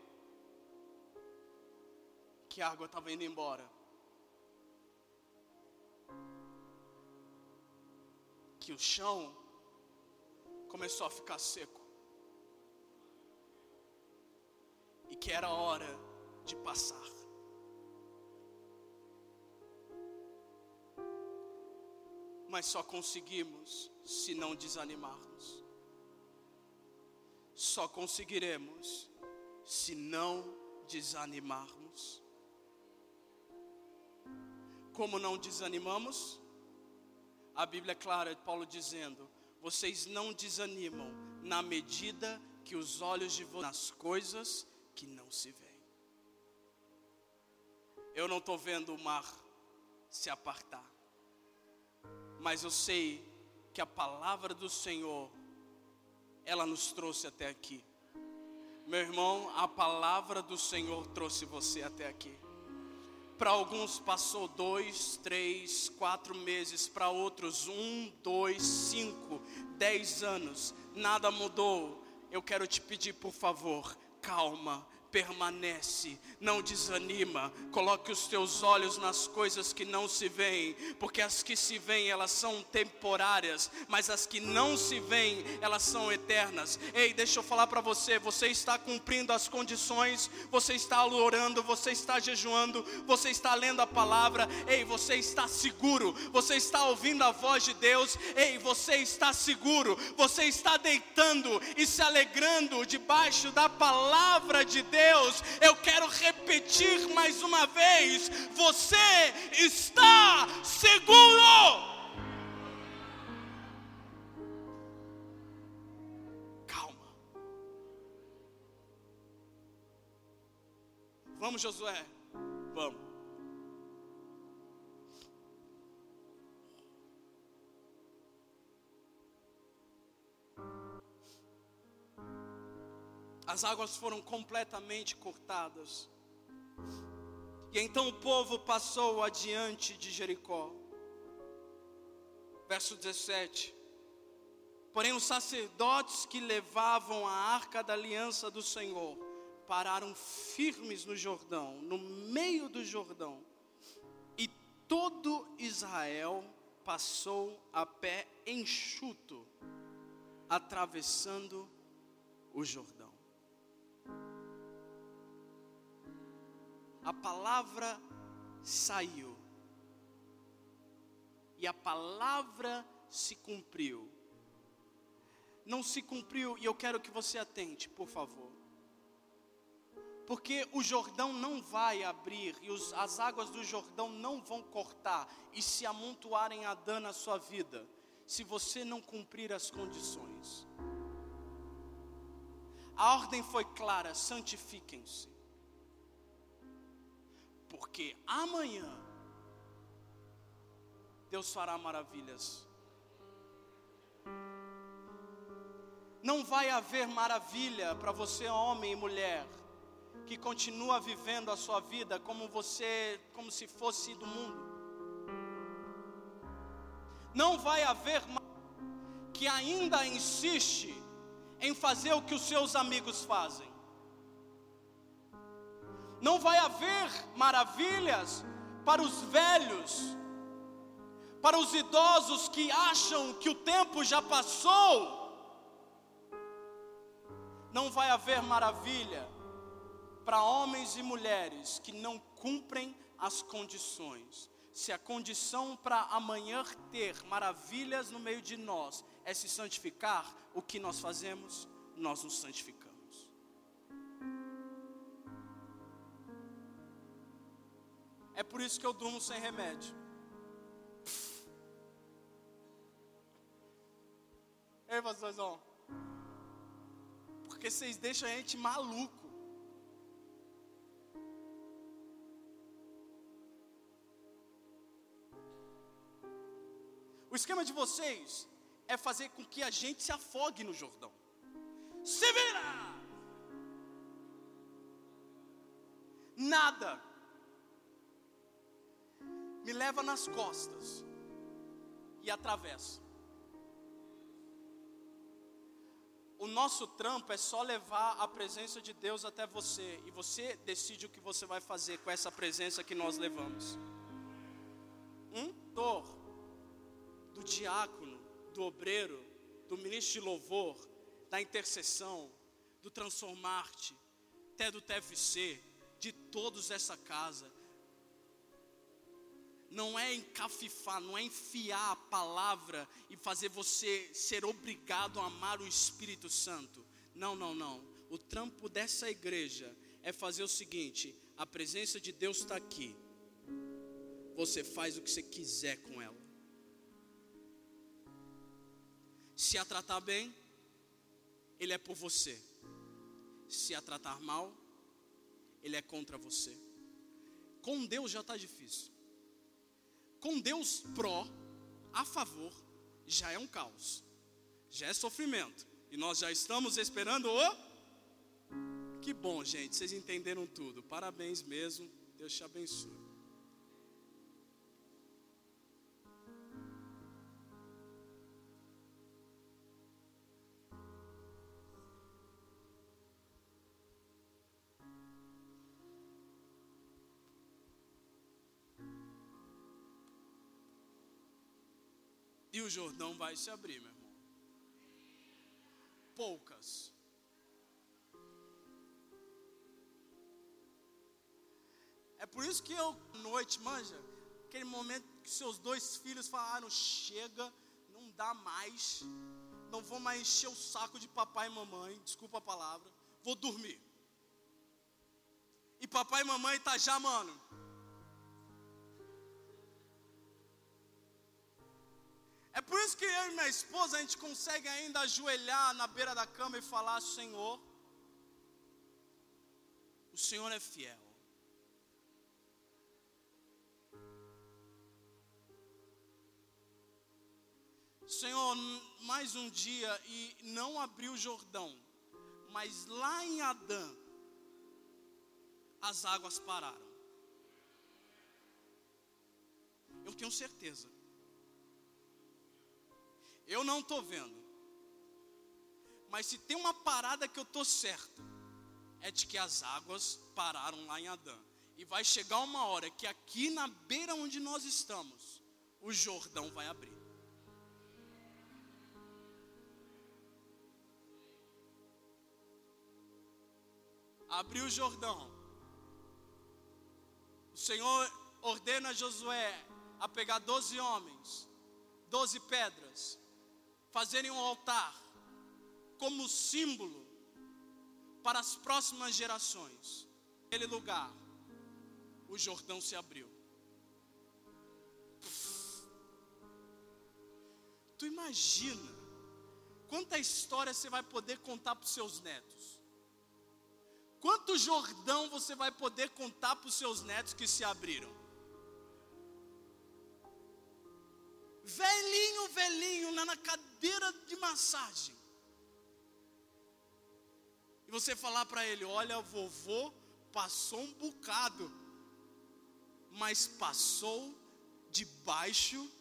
que a água estava indo embora. Que o chão começou a ficar seco. Que era hora de passar. Mas só conseguimos se não desanimarmos. Só conseguiremos se não desanimarmos. Como não desanimamos? A Bíblia é clara, Paulo dizendo: vocês não desanimam na medida que os olhos de vocês nas coisas que não se veem. Eu não estou vendo o mar se apartar, mas eu sei que a palavra do Senhor, ela nos trouxe até aqui. Meu irmão, a palavra do Senhor trouxe você até aqui. Para alguns passou dois, três, quatro meses, para outros um, dois, cinco, dez anos, nada mudou. Eu quero te pedir, por favor, calma, permanece, não desanima, coloque os teus olhos nas coisas que não se veem, porque as que se veem elas são temporárias, mas as que não se veem elas são eternas. Ei, deixa eu falar para você, você está cumprindo as condições, você está orando, você está jejuando, você está lendo a palavra, ei, você está seguro, você está ouvindo a voz de Deus, ei, você está seguro, você está deitando e se alegrando debaixo da palavra de Deus Deus, eu quero repetir mais uma vez: você está seguro. Calma. Vamos, Josué. Vamos. As águas foram completamente cortadas. E então o povo passou adiante de Jericó. Verso 17. Porém, os sacerdotes que levavam a arca da aliança do Senhor pararam firmes no Jordão, no meio do Jordão, e todo Israel passou a pé enxuto, atravessando o Jordão. A palavra saiu. E a palavra se cumpriu. Não se cumpriu, e eu quero que você atente, por favor. Porque o Jordão não vai abrir, e os, as águas do Jordão não vão cortar e se amontoarem a dano na sua vida, se você não cumprir as condições. A ordem foi clara: santifiquem-se. Porque amanhã Deus fará maravilhas. Não vai haver maravilha para você, homem e mulher, que continua vivendo a sua vida como você, como se fosse do mundo. Não vai haver que ainda insiste em fazer o que os seus amigos fazem. Não vai haver maravilhas para os velhos, para os idosos que acham que o tempo já passou. Não vai haver maravilha para homens e mulheres que não cumprem as condições. Se a condição para amanhã ter maravilhas no meio de nós é se santificar, o que nós fazemos? Nós nos santificamos. É por isso que eu durmo sem remédio. Ei, pastorzão. Porque vocês deixam a gente maluco. O esquema de vocês é fazer com que a gente se afogue no Jordão. Se vira! Nada me leva nas costas e atravessa. O nosso trampo é só levar a presença de Deus até você e você decide o que você vai fazer com essa presença que nós levamos. Um dor do diácono, do obreiro, do ministro de louvor, da intercessão, do transformar-te, até do TFC, de todos essa casa, não é encafifar, não é enfiar a palavra e fazer você ser obrigado a amar o Espírito Santo. Não, não, não. O trampo dessa igreja é fazer o seguinte: a presença de Deus está aqui. Você faz o que você quiser com ela. Se a tratar bem, Ele é por você. Se a tratar mal, Ele é contra você. Com Deus já está difícil com Deus pró, a favor, já é um caos, já é sofrimento. E nós já estamos esperando o. Que bom, gente, vocês entenderam tudo. Parabéns mesmo. Deus te abençoe. E o Jordão vai se abrir, meu irmão. Poucas. É por isso que eu, noite, manja, aquele momento que seus dois filhos falaram: chega, não dá mais, não vou mais encher o saco de papai e mamãe, desculpa a palavra, vou dormir. E papai e mamãe tá já, mano, por isso que eu e minha esposa a gente consegue ainda ajoelhar na beira da cama e falar: Senhor, o Senhor é fiel. Senhor, mais um dia e não abriu o Jordão, mas lá em Adã as águas pararam. Eu tenho certeza eu não estou vendo. Mas se tem uma parada que eu estou certo, é de que as águas pararam lá em Adã. E vai chegar uma hora que aqui na beira onde nós estamos, o Jordão vai abrir. Abriu o Jordão. O Senhor ordena a Josué a pegar doze homens, doze pedras, fazerem um altar como símbolo para as próximas gerações. Naquele lugar, o Jordão se abriu. Tu imagina quanta história você vai poder contar para os seus netos? Quanto Jordão você vai poder contar para os seus netos que se abriram? Velhinho, velhinho, lá na cadeira de massagem. E você falar para ele: Olha, vovô passou um bocado, mas passou debaixo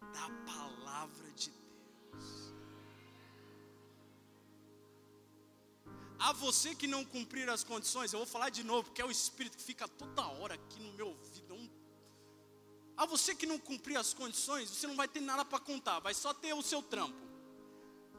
da palavra de Deus. A você que não cumprir as condições, eu vou falar de novo, porque é o Espírito que fica toda hora aqui no meu ouvido. A você que não cumprir as condições, você não vai ter nada para contar, vai só ter o seu trampo.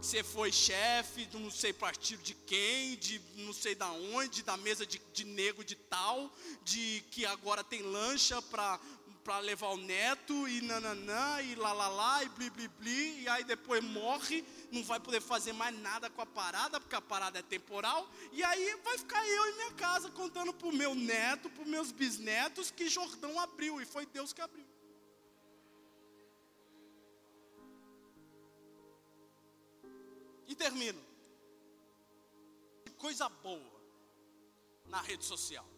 Você foi chefe de não sei partido de quem, de não sei da onde, da mesa de, de nego de tal, de que agora tem lancha para para levar o neto e nananã e lá lá lá e bli bli bli e aí depois morre, não vai poder fazer mais nada com a parada porque a parada é temporal e aí vai ficar eu em minha casa contando para o meu neto, para os meus bisnetos que Jordão abriu e foi Deus que abriu. E termino. Coisa boa na rede social.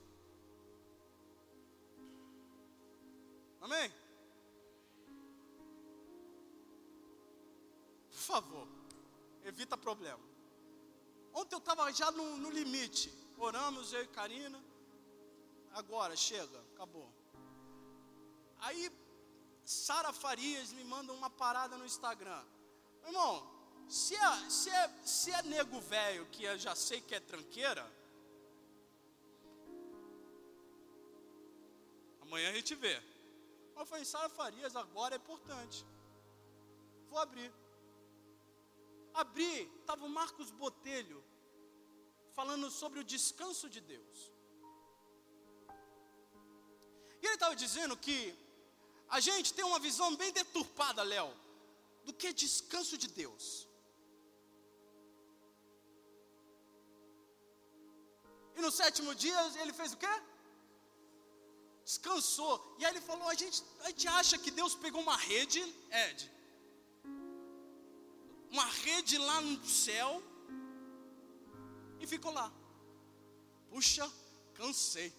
Amém? Por favor, evita problema. Ontem eu estava já no, no, limite. Oramos, eu e Karina. Agora, chega, acabou. Aí, Sara Farias me manda uma parada no Instagram. Irmão, se é, se é, se é nego velho, que eu já sei que é tranqueira, amanhã a gente vê. Falei, Sara Farias agora é importante. Vou abrir. Abri, estava o Marcos Botelho falando sobre o descanso de Deus. E ele estava dizendo que a gente tem uma visão bem deturpada, Léo, do que é descanso de Deus. E no sétimo dia ele fez o quê? Descansou. E aí ele falou: a gente, a gente acha que Deus pegou uma rede, Ed, uma rede lá no céu e ficou lá. Puxa, cansei.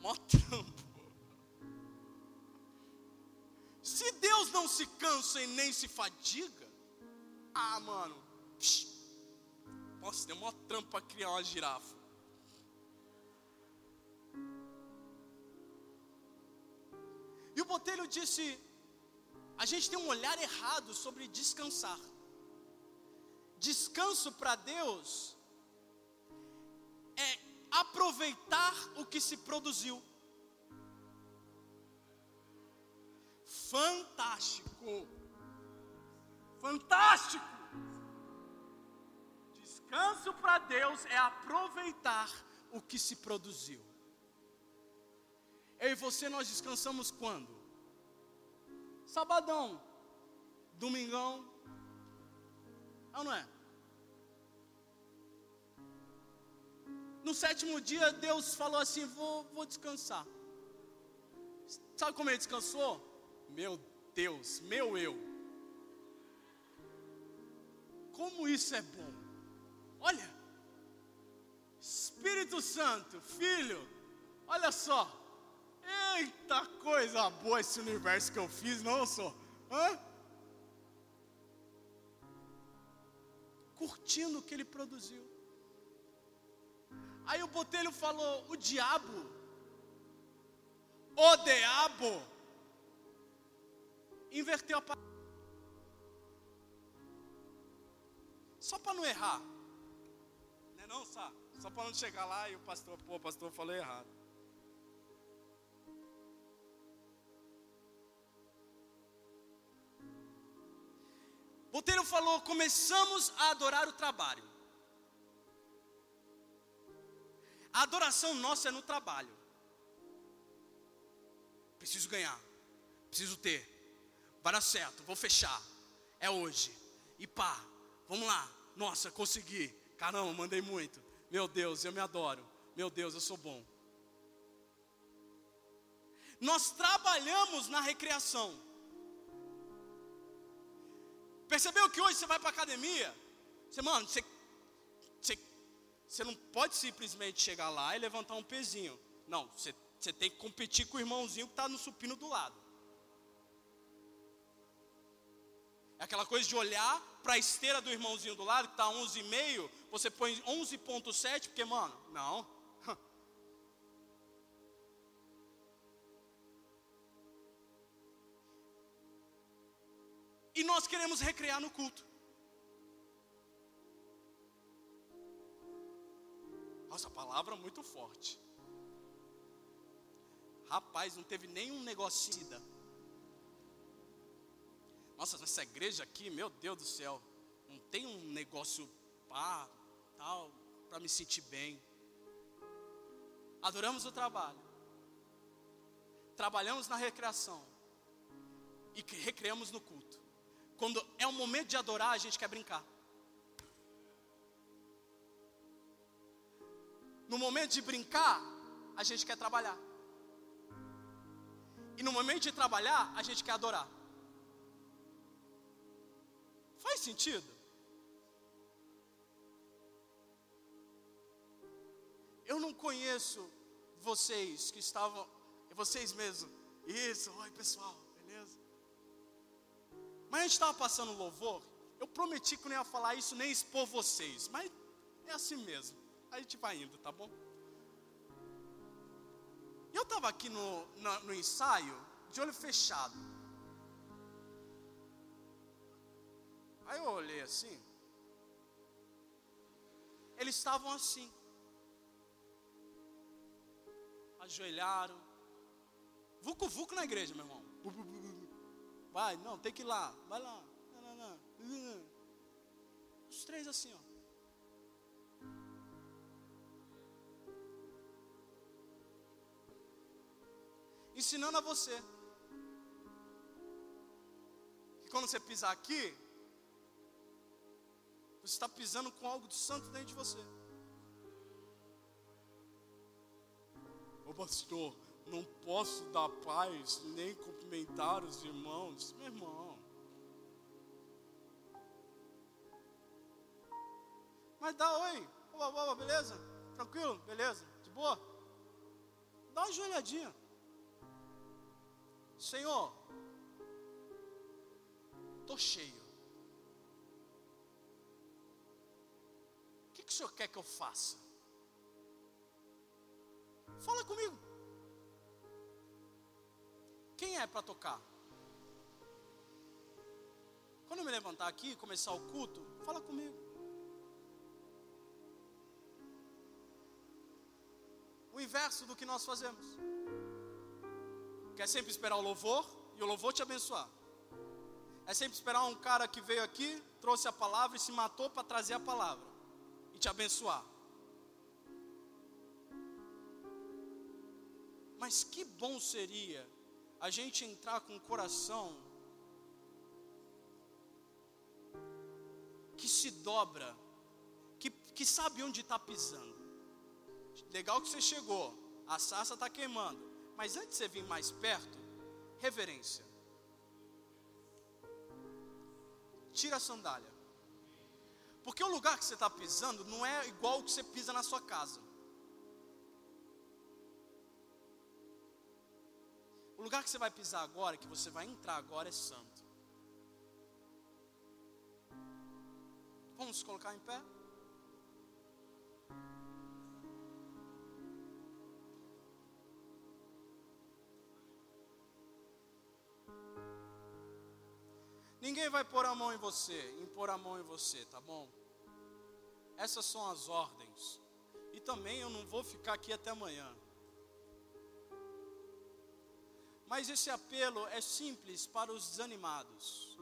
Mó trampo. Se Deus não se cansa e nem se fadiga, ah, mano, psh, nossa, deu uma trampa para criar uma girafa. E o Botelho disse: a gente tem um olhar errado sobre descansar. Descanso para Deus é aproveitar o que se produziu. Fantástico! Fantástico! Descanso para Deus é aproveitar o que se produziu. E você nós descansamos quando? Sabadão, domingão, ah, não é? No sétimo dia, Deus falou assim: vou, vou descansar. Sabe como ele descansou? Meu Deus, meu eu. Como isso é bom. Olha, Espírito Santo, Filho, olha só. Eita coisa boa esse universo que eu fiz, não sou? Hã? Curtindo o que ele produziu. Aí o Botelho falou: o diabo, o diabo, inverteu a palavra. Só para não errar. É não, Sá? Só para não chegar lá e o pastor, pô, o pastor falou errado. Botelho falou: começamos a adorar o trabalho. A adoração nossa é no trabalho. Preciso ganhar, preciso ter, vai dar certo, vou fechar. É hoje. E pá, vamos lá. Nossa, consegui. Caramba, mandei muito. Meu Deus, eu me adoro. Meu Deus, eu sou bom. Nós trabalhamos na recreação. Percebeu que hoje você vai para academia? Você, mano, você, você, você não pode simplesmente chegar lá e levantar um pezinho. Não, você, você tem que competir com o irmãozinho que está no supino do lado. É aquela coisa de olhar para a esteira do irmãozinho do lado, que está 11,5, você põe 11,7, porque, mano, não. E nós queremos recrear no culto. Nossa, palavra muito forte. Rapaz, não teve nenhum negocinho. Nossa, nessa igreja aqui, meu Deus do céu, não tem um negócio pá, tal, para me sentir bem. Adoramos o trabalho. Trabalhamos na recreação. E recreamos no culto. Quando é o momento de adorar, a gente quer brincar. No momento de brincar, a gente quer trabalhar. E no momento de trabalhar, a gente quer adorar. Faz sentido? Eu não conheço vocês que estavam, vocês mesmos. Isso, oi pessoal? Mas a gente estava passando louvor. Eu prometi que não ia falar isso nem expor vocês, mas é assim mesmo a gente vai indo, tá bom? Eu estava aqui no, no, no ensaio, de olho fechado. Aí eu olhei assim. Eles estavam assim. Ajoelharam. Vucu vucu na igreja, meu irmão. Vai, não, tem que ir lá. Vai lá. Os três assim, ó. ensinando a você. Que quando você pisar aqui, você está pisando com algo de santo dentro de você. Ô pastor, não posso dar paz nem cumprimentar os irmãos. Meu irmão. Mas dá oi. Oba, oba, beleza? Tranquilo? Beleza? De boa? Dá uma joelhadinha. Senhor, estou cheio. O que, que o Senhor quer que eu faça? Fala comigo. Quem é para tocar? Quando eu me levantar aqui e começar o culto, fala comigo. O inverso do que nós fazemos quer sempre esperar o louvor e o louvor te abençoar. É sempre esperar um cara que veio aqui, trouxe a palavra e se matou para trazer a palavra e te abençoar. Mas que bom seria a gente entrar com o coração que se dobra, que, que sabe onde está pisando. Legal que você chegou, a sassa está queimando. Mas antes de você vir mais perto, reverência. Tira a sandália. Porque o lugar que você está pisando não é igual o que você pisa na sua casa. Lugar que você vai pisar agora, que você vai entrar agora, é santo. Vamos colocar em pé? Ninguém vai pôr a mão em você, impor a mão em você, tá bom? Essas são as ordens. E também eu não vou ficar aqui até amanhã. Mas esse apelo é simples para os desanimados.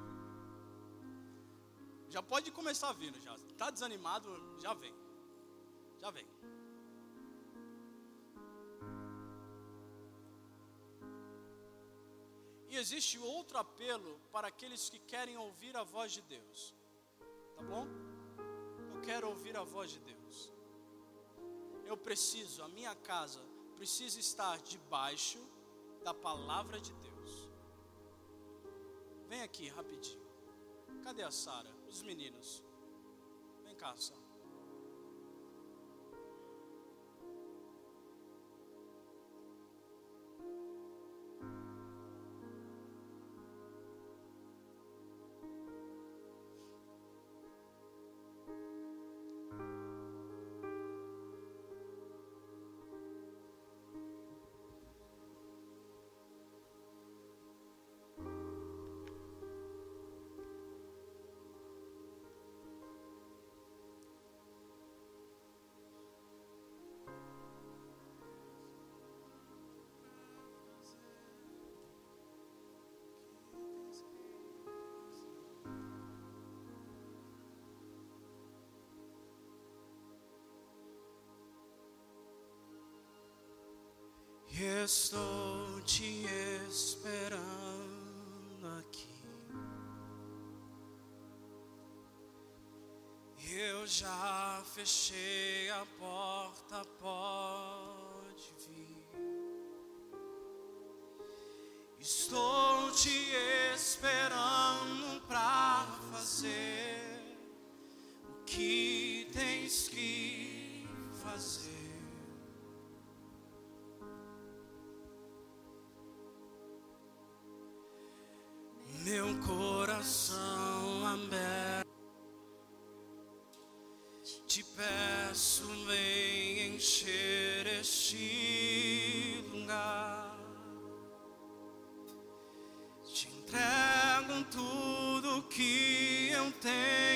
Já pode começar vindo já. Está desanimado, já vem. Já vem. E existe outro apelo para aqueles que querem ouvir a voz de Deus. Tá bom? Eu quero ouvir a voz de Deus. Eu preciso, a minha casa precisa estar debaixo da palavra de Deus. Vem aqui rapidinho. Cadê a Sara? Os meninos. Vem cá, Sara. Estou te esperando aqui. Eu já fechei a porta, pode vir. Estou te esperando. coração aberto. Te peço, vem encher este lugar. Te entrego tudo que eu tenho.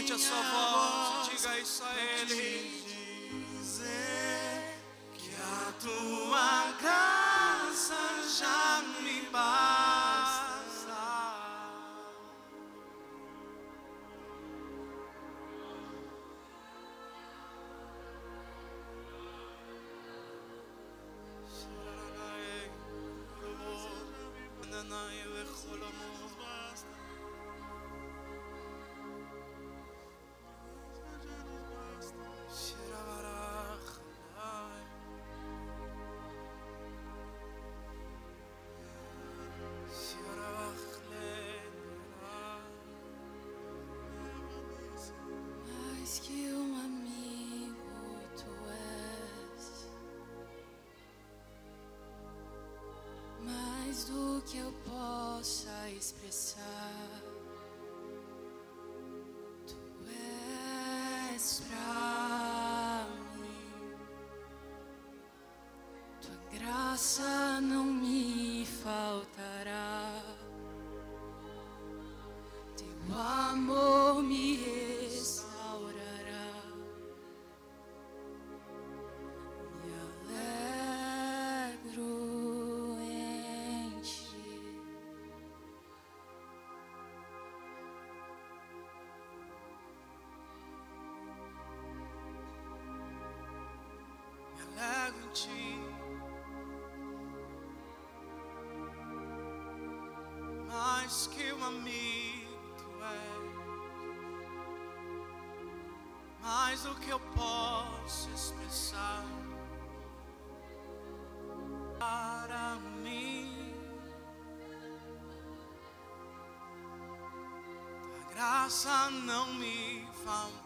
Levante a sua voz e diga isso a Ele. Dizer que a tua graça já que eu possa expressar. Em ti. Mais que um amigo tu mais do que eu posso expressar para mim. A graça não me faltará.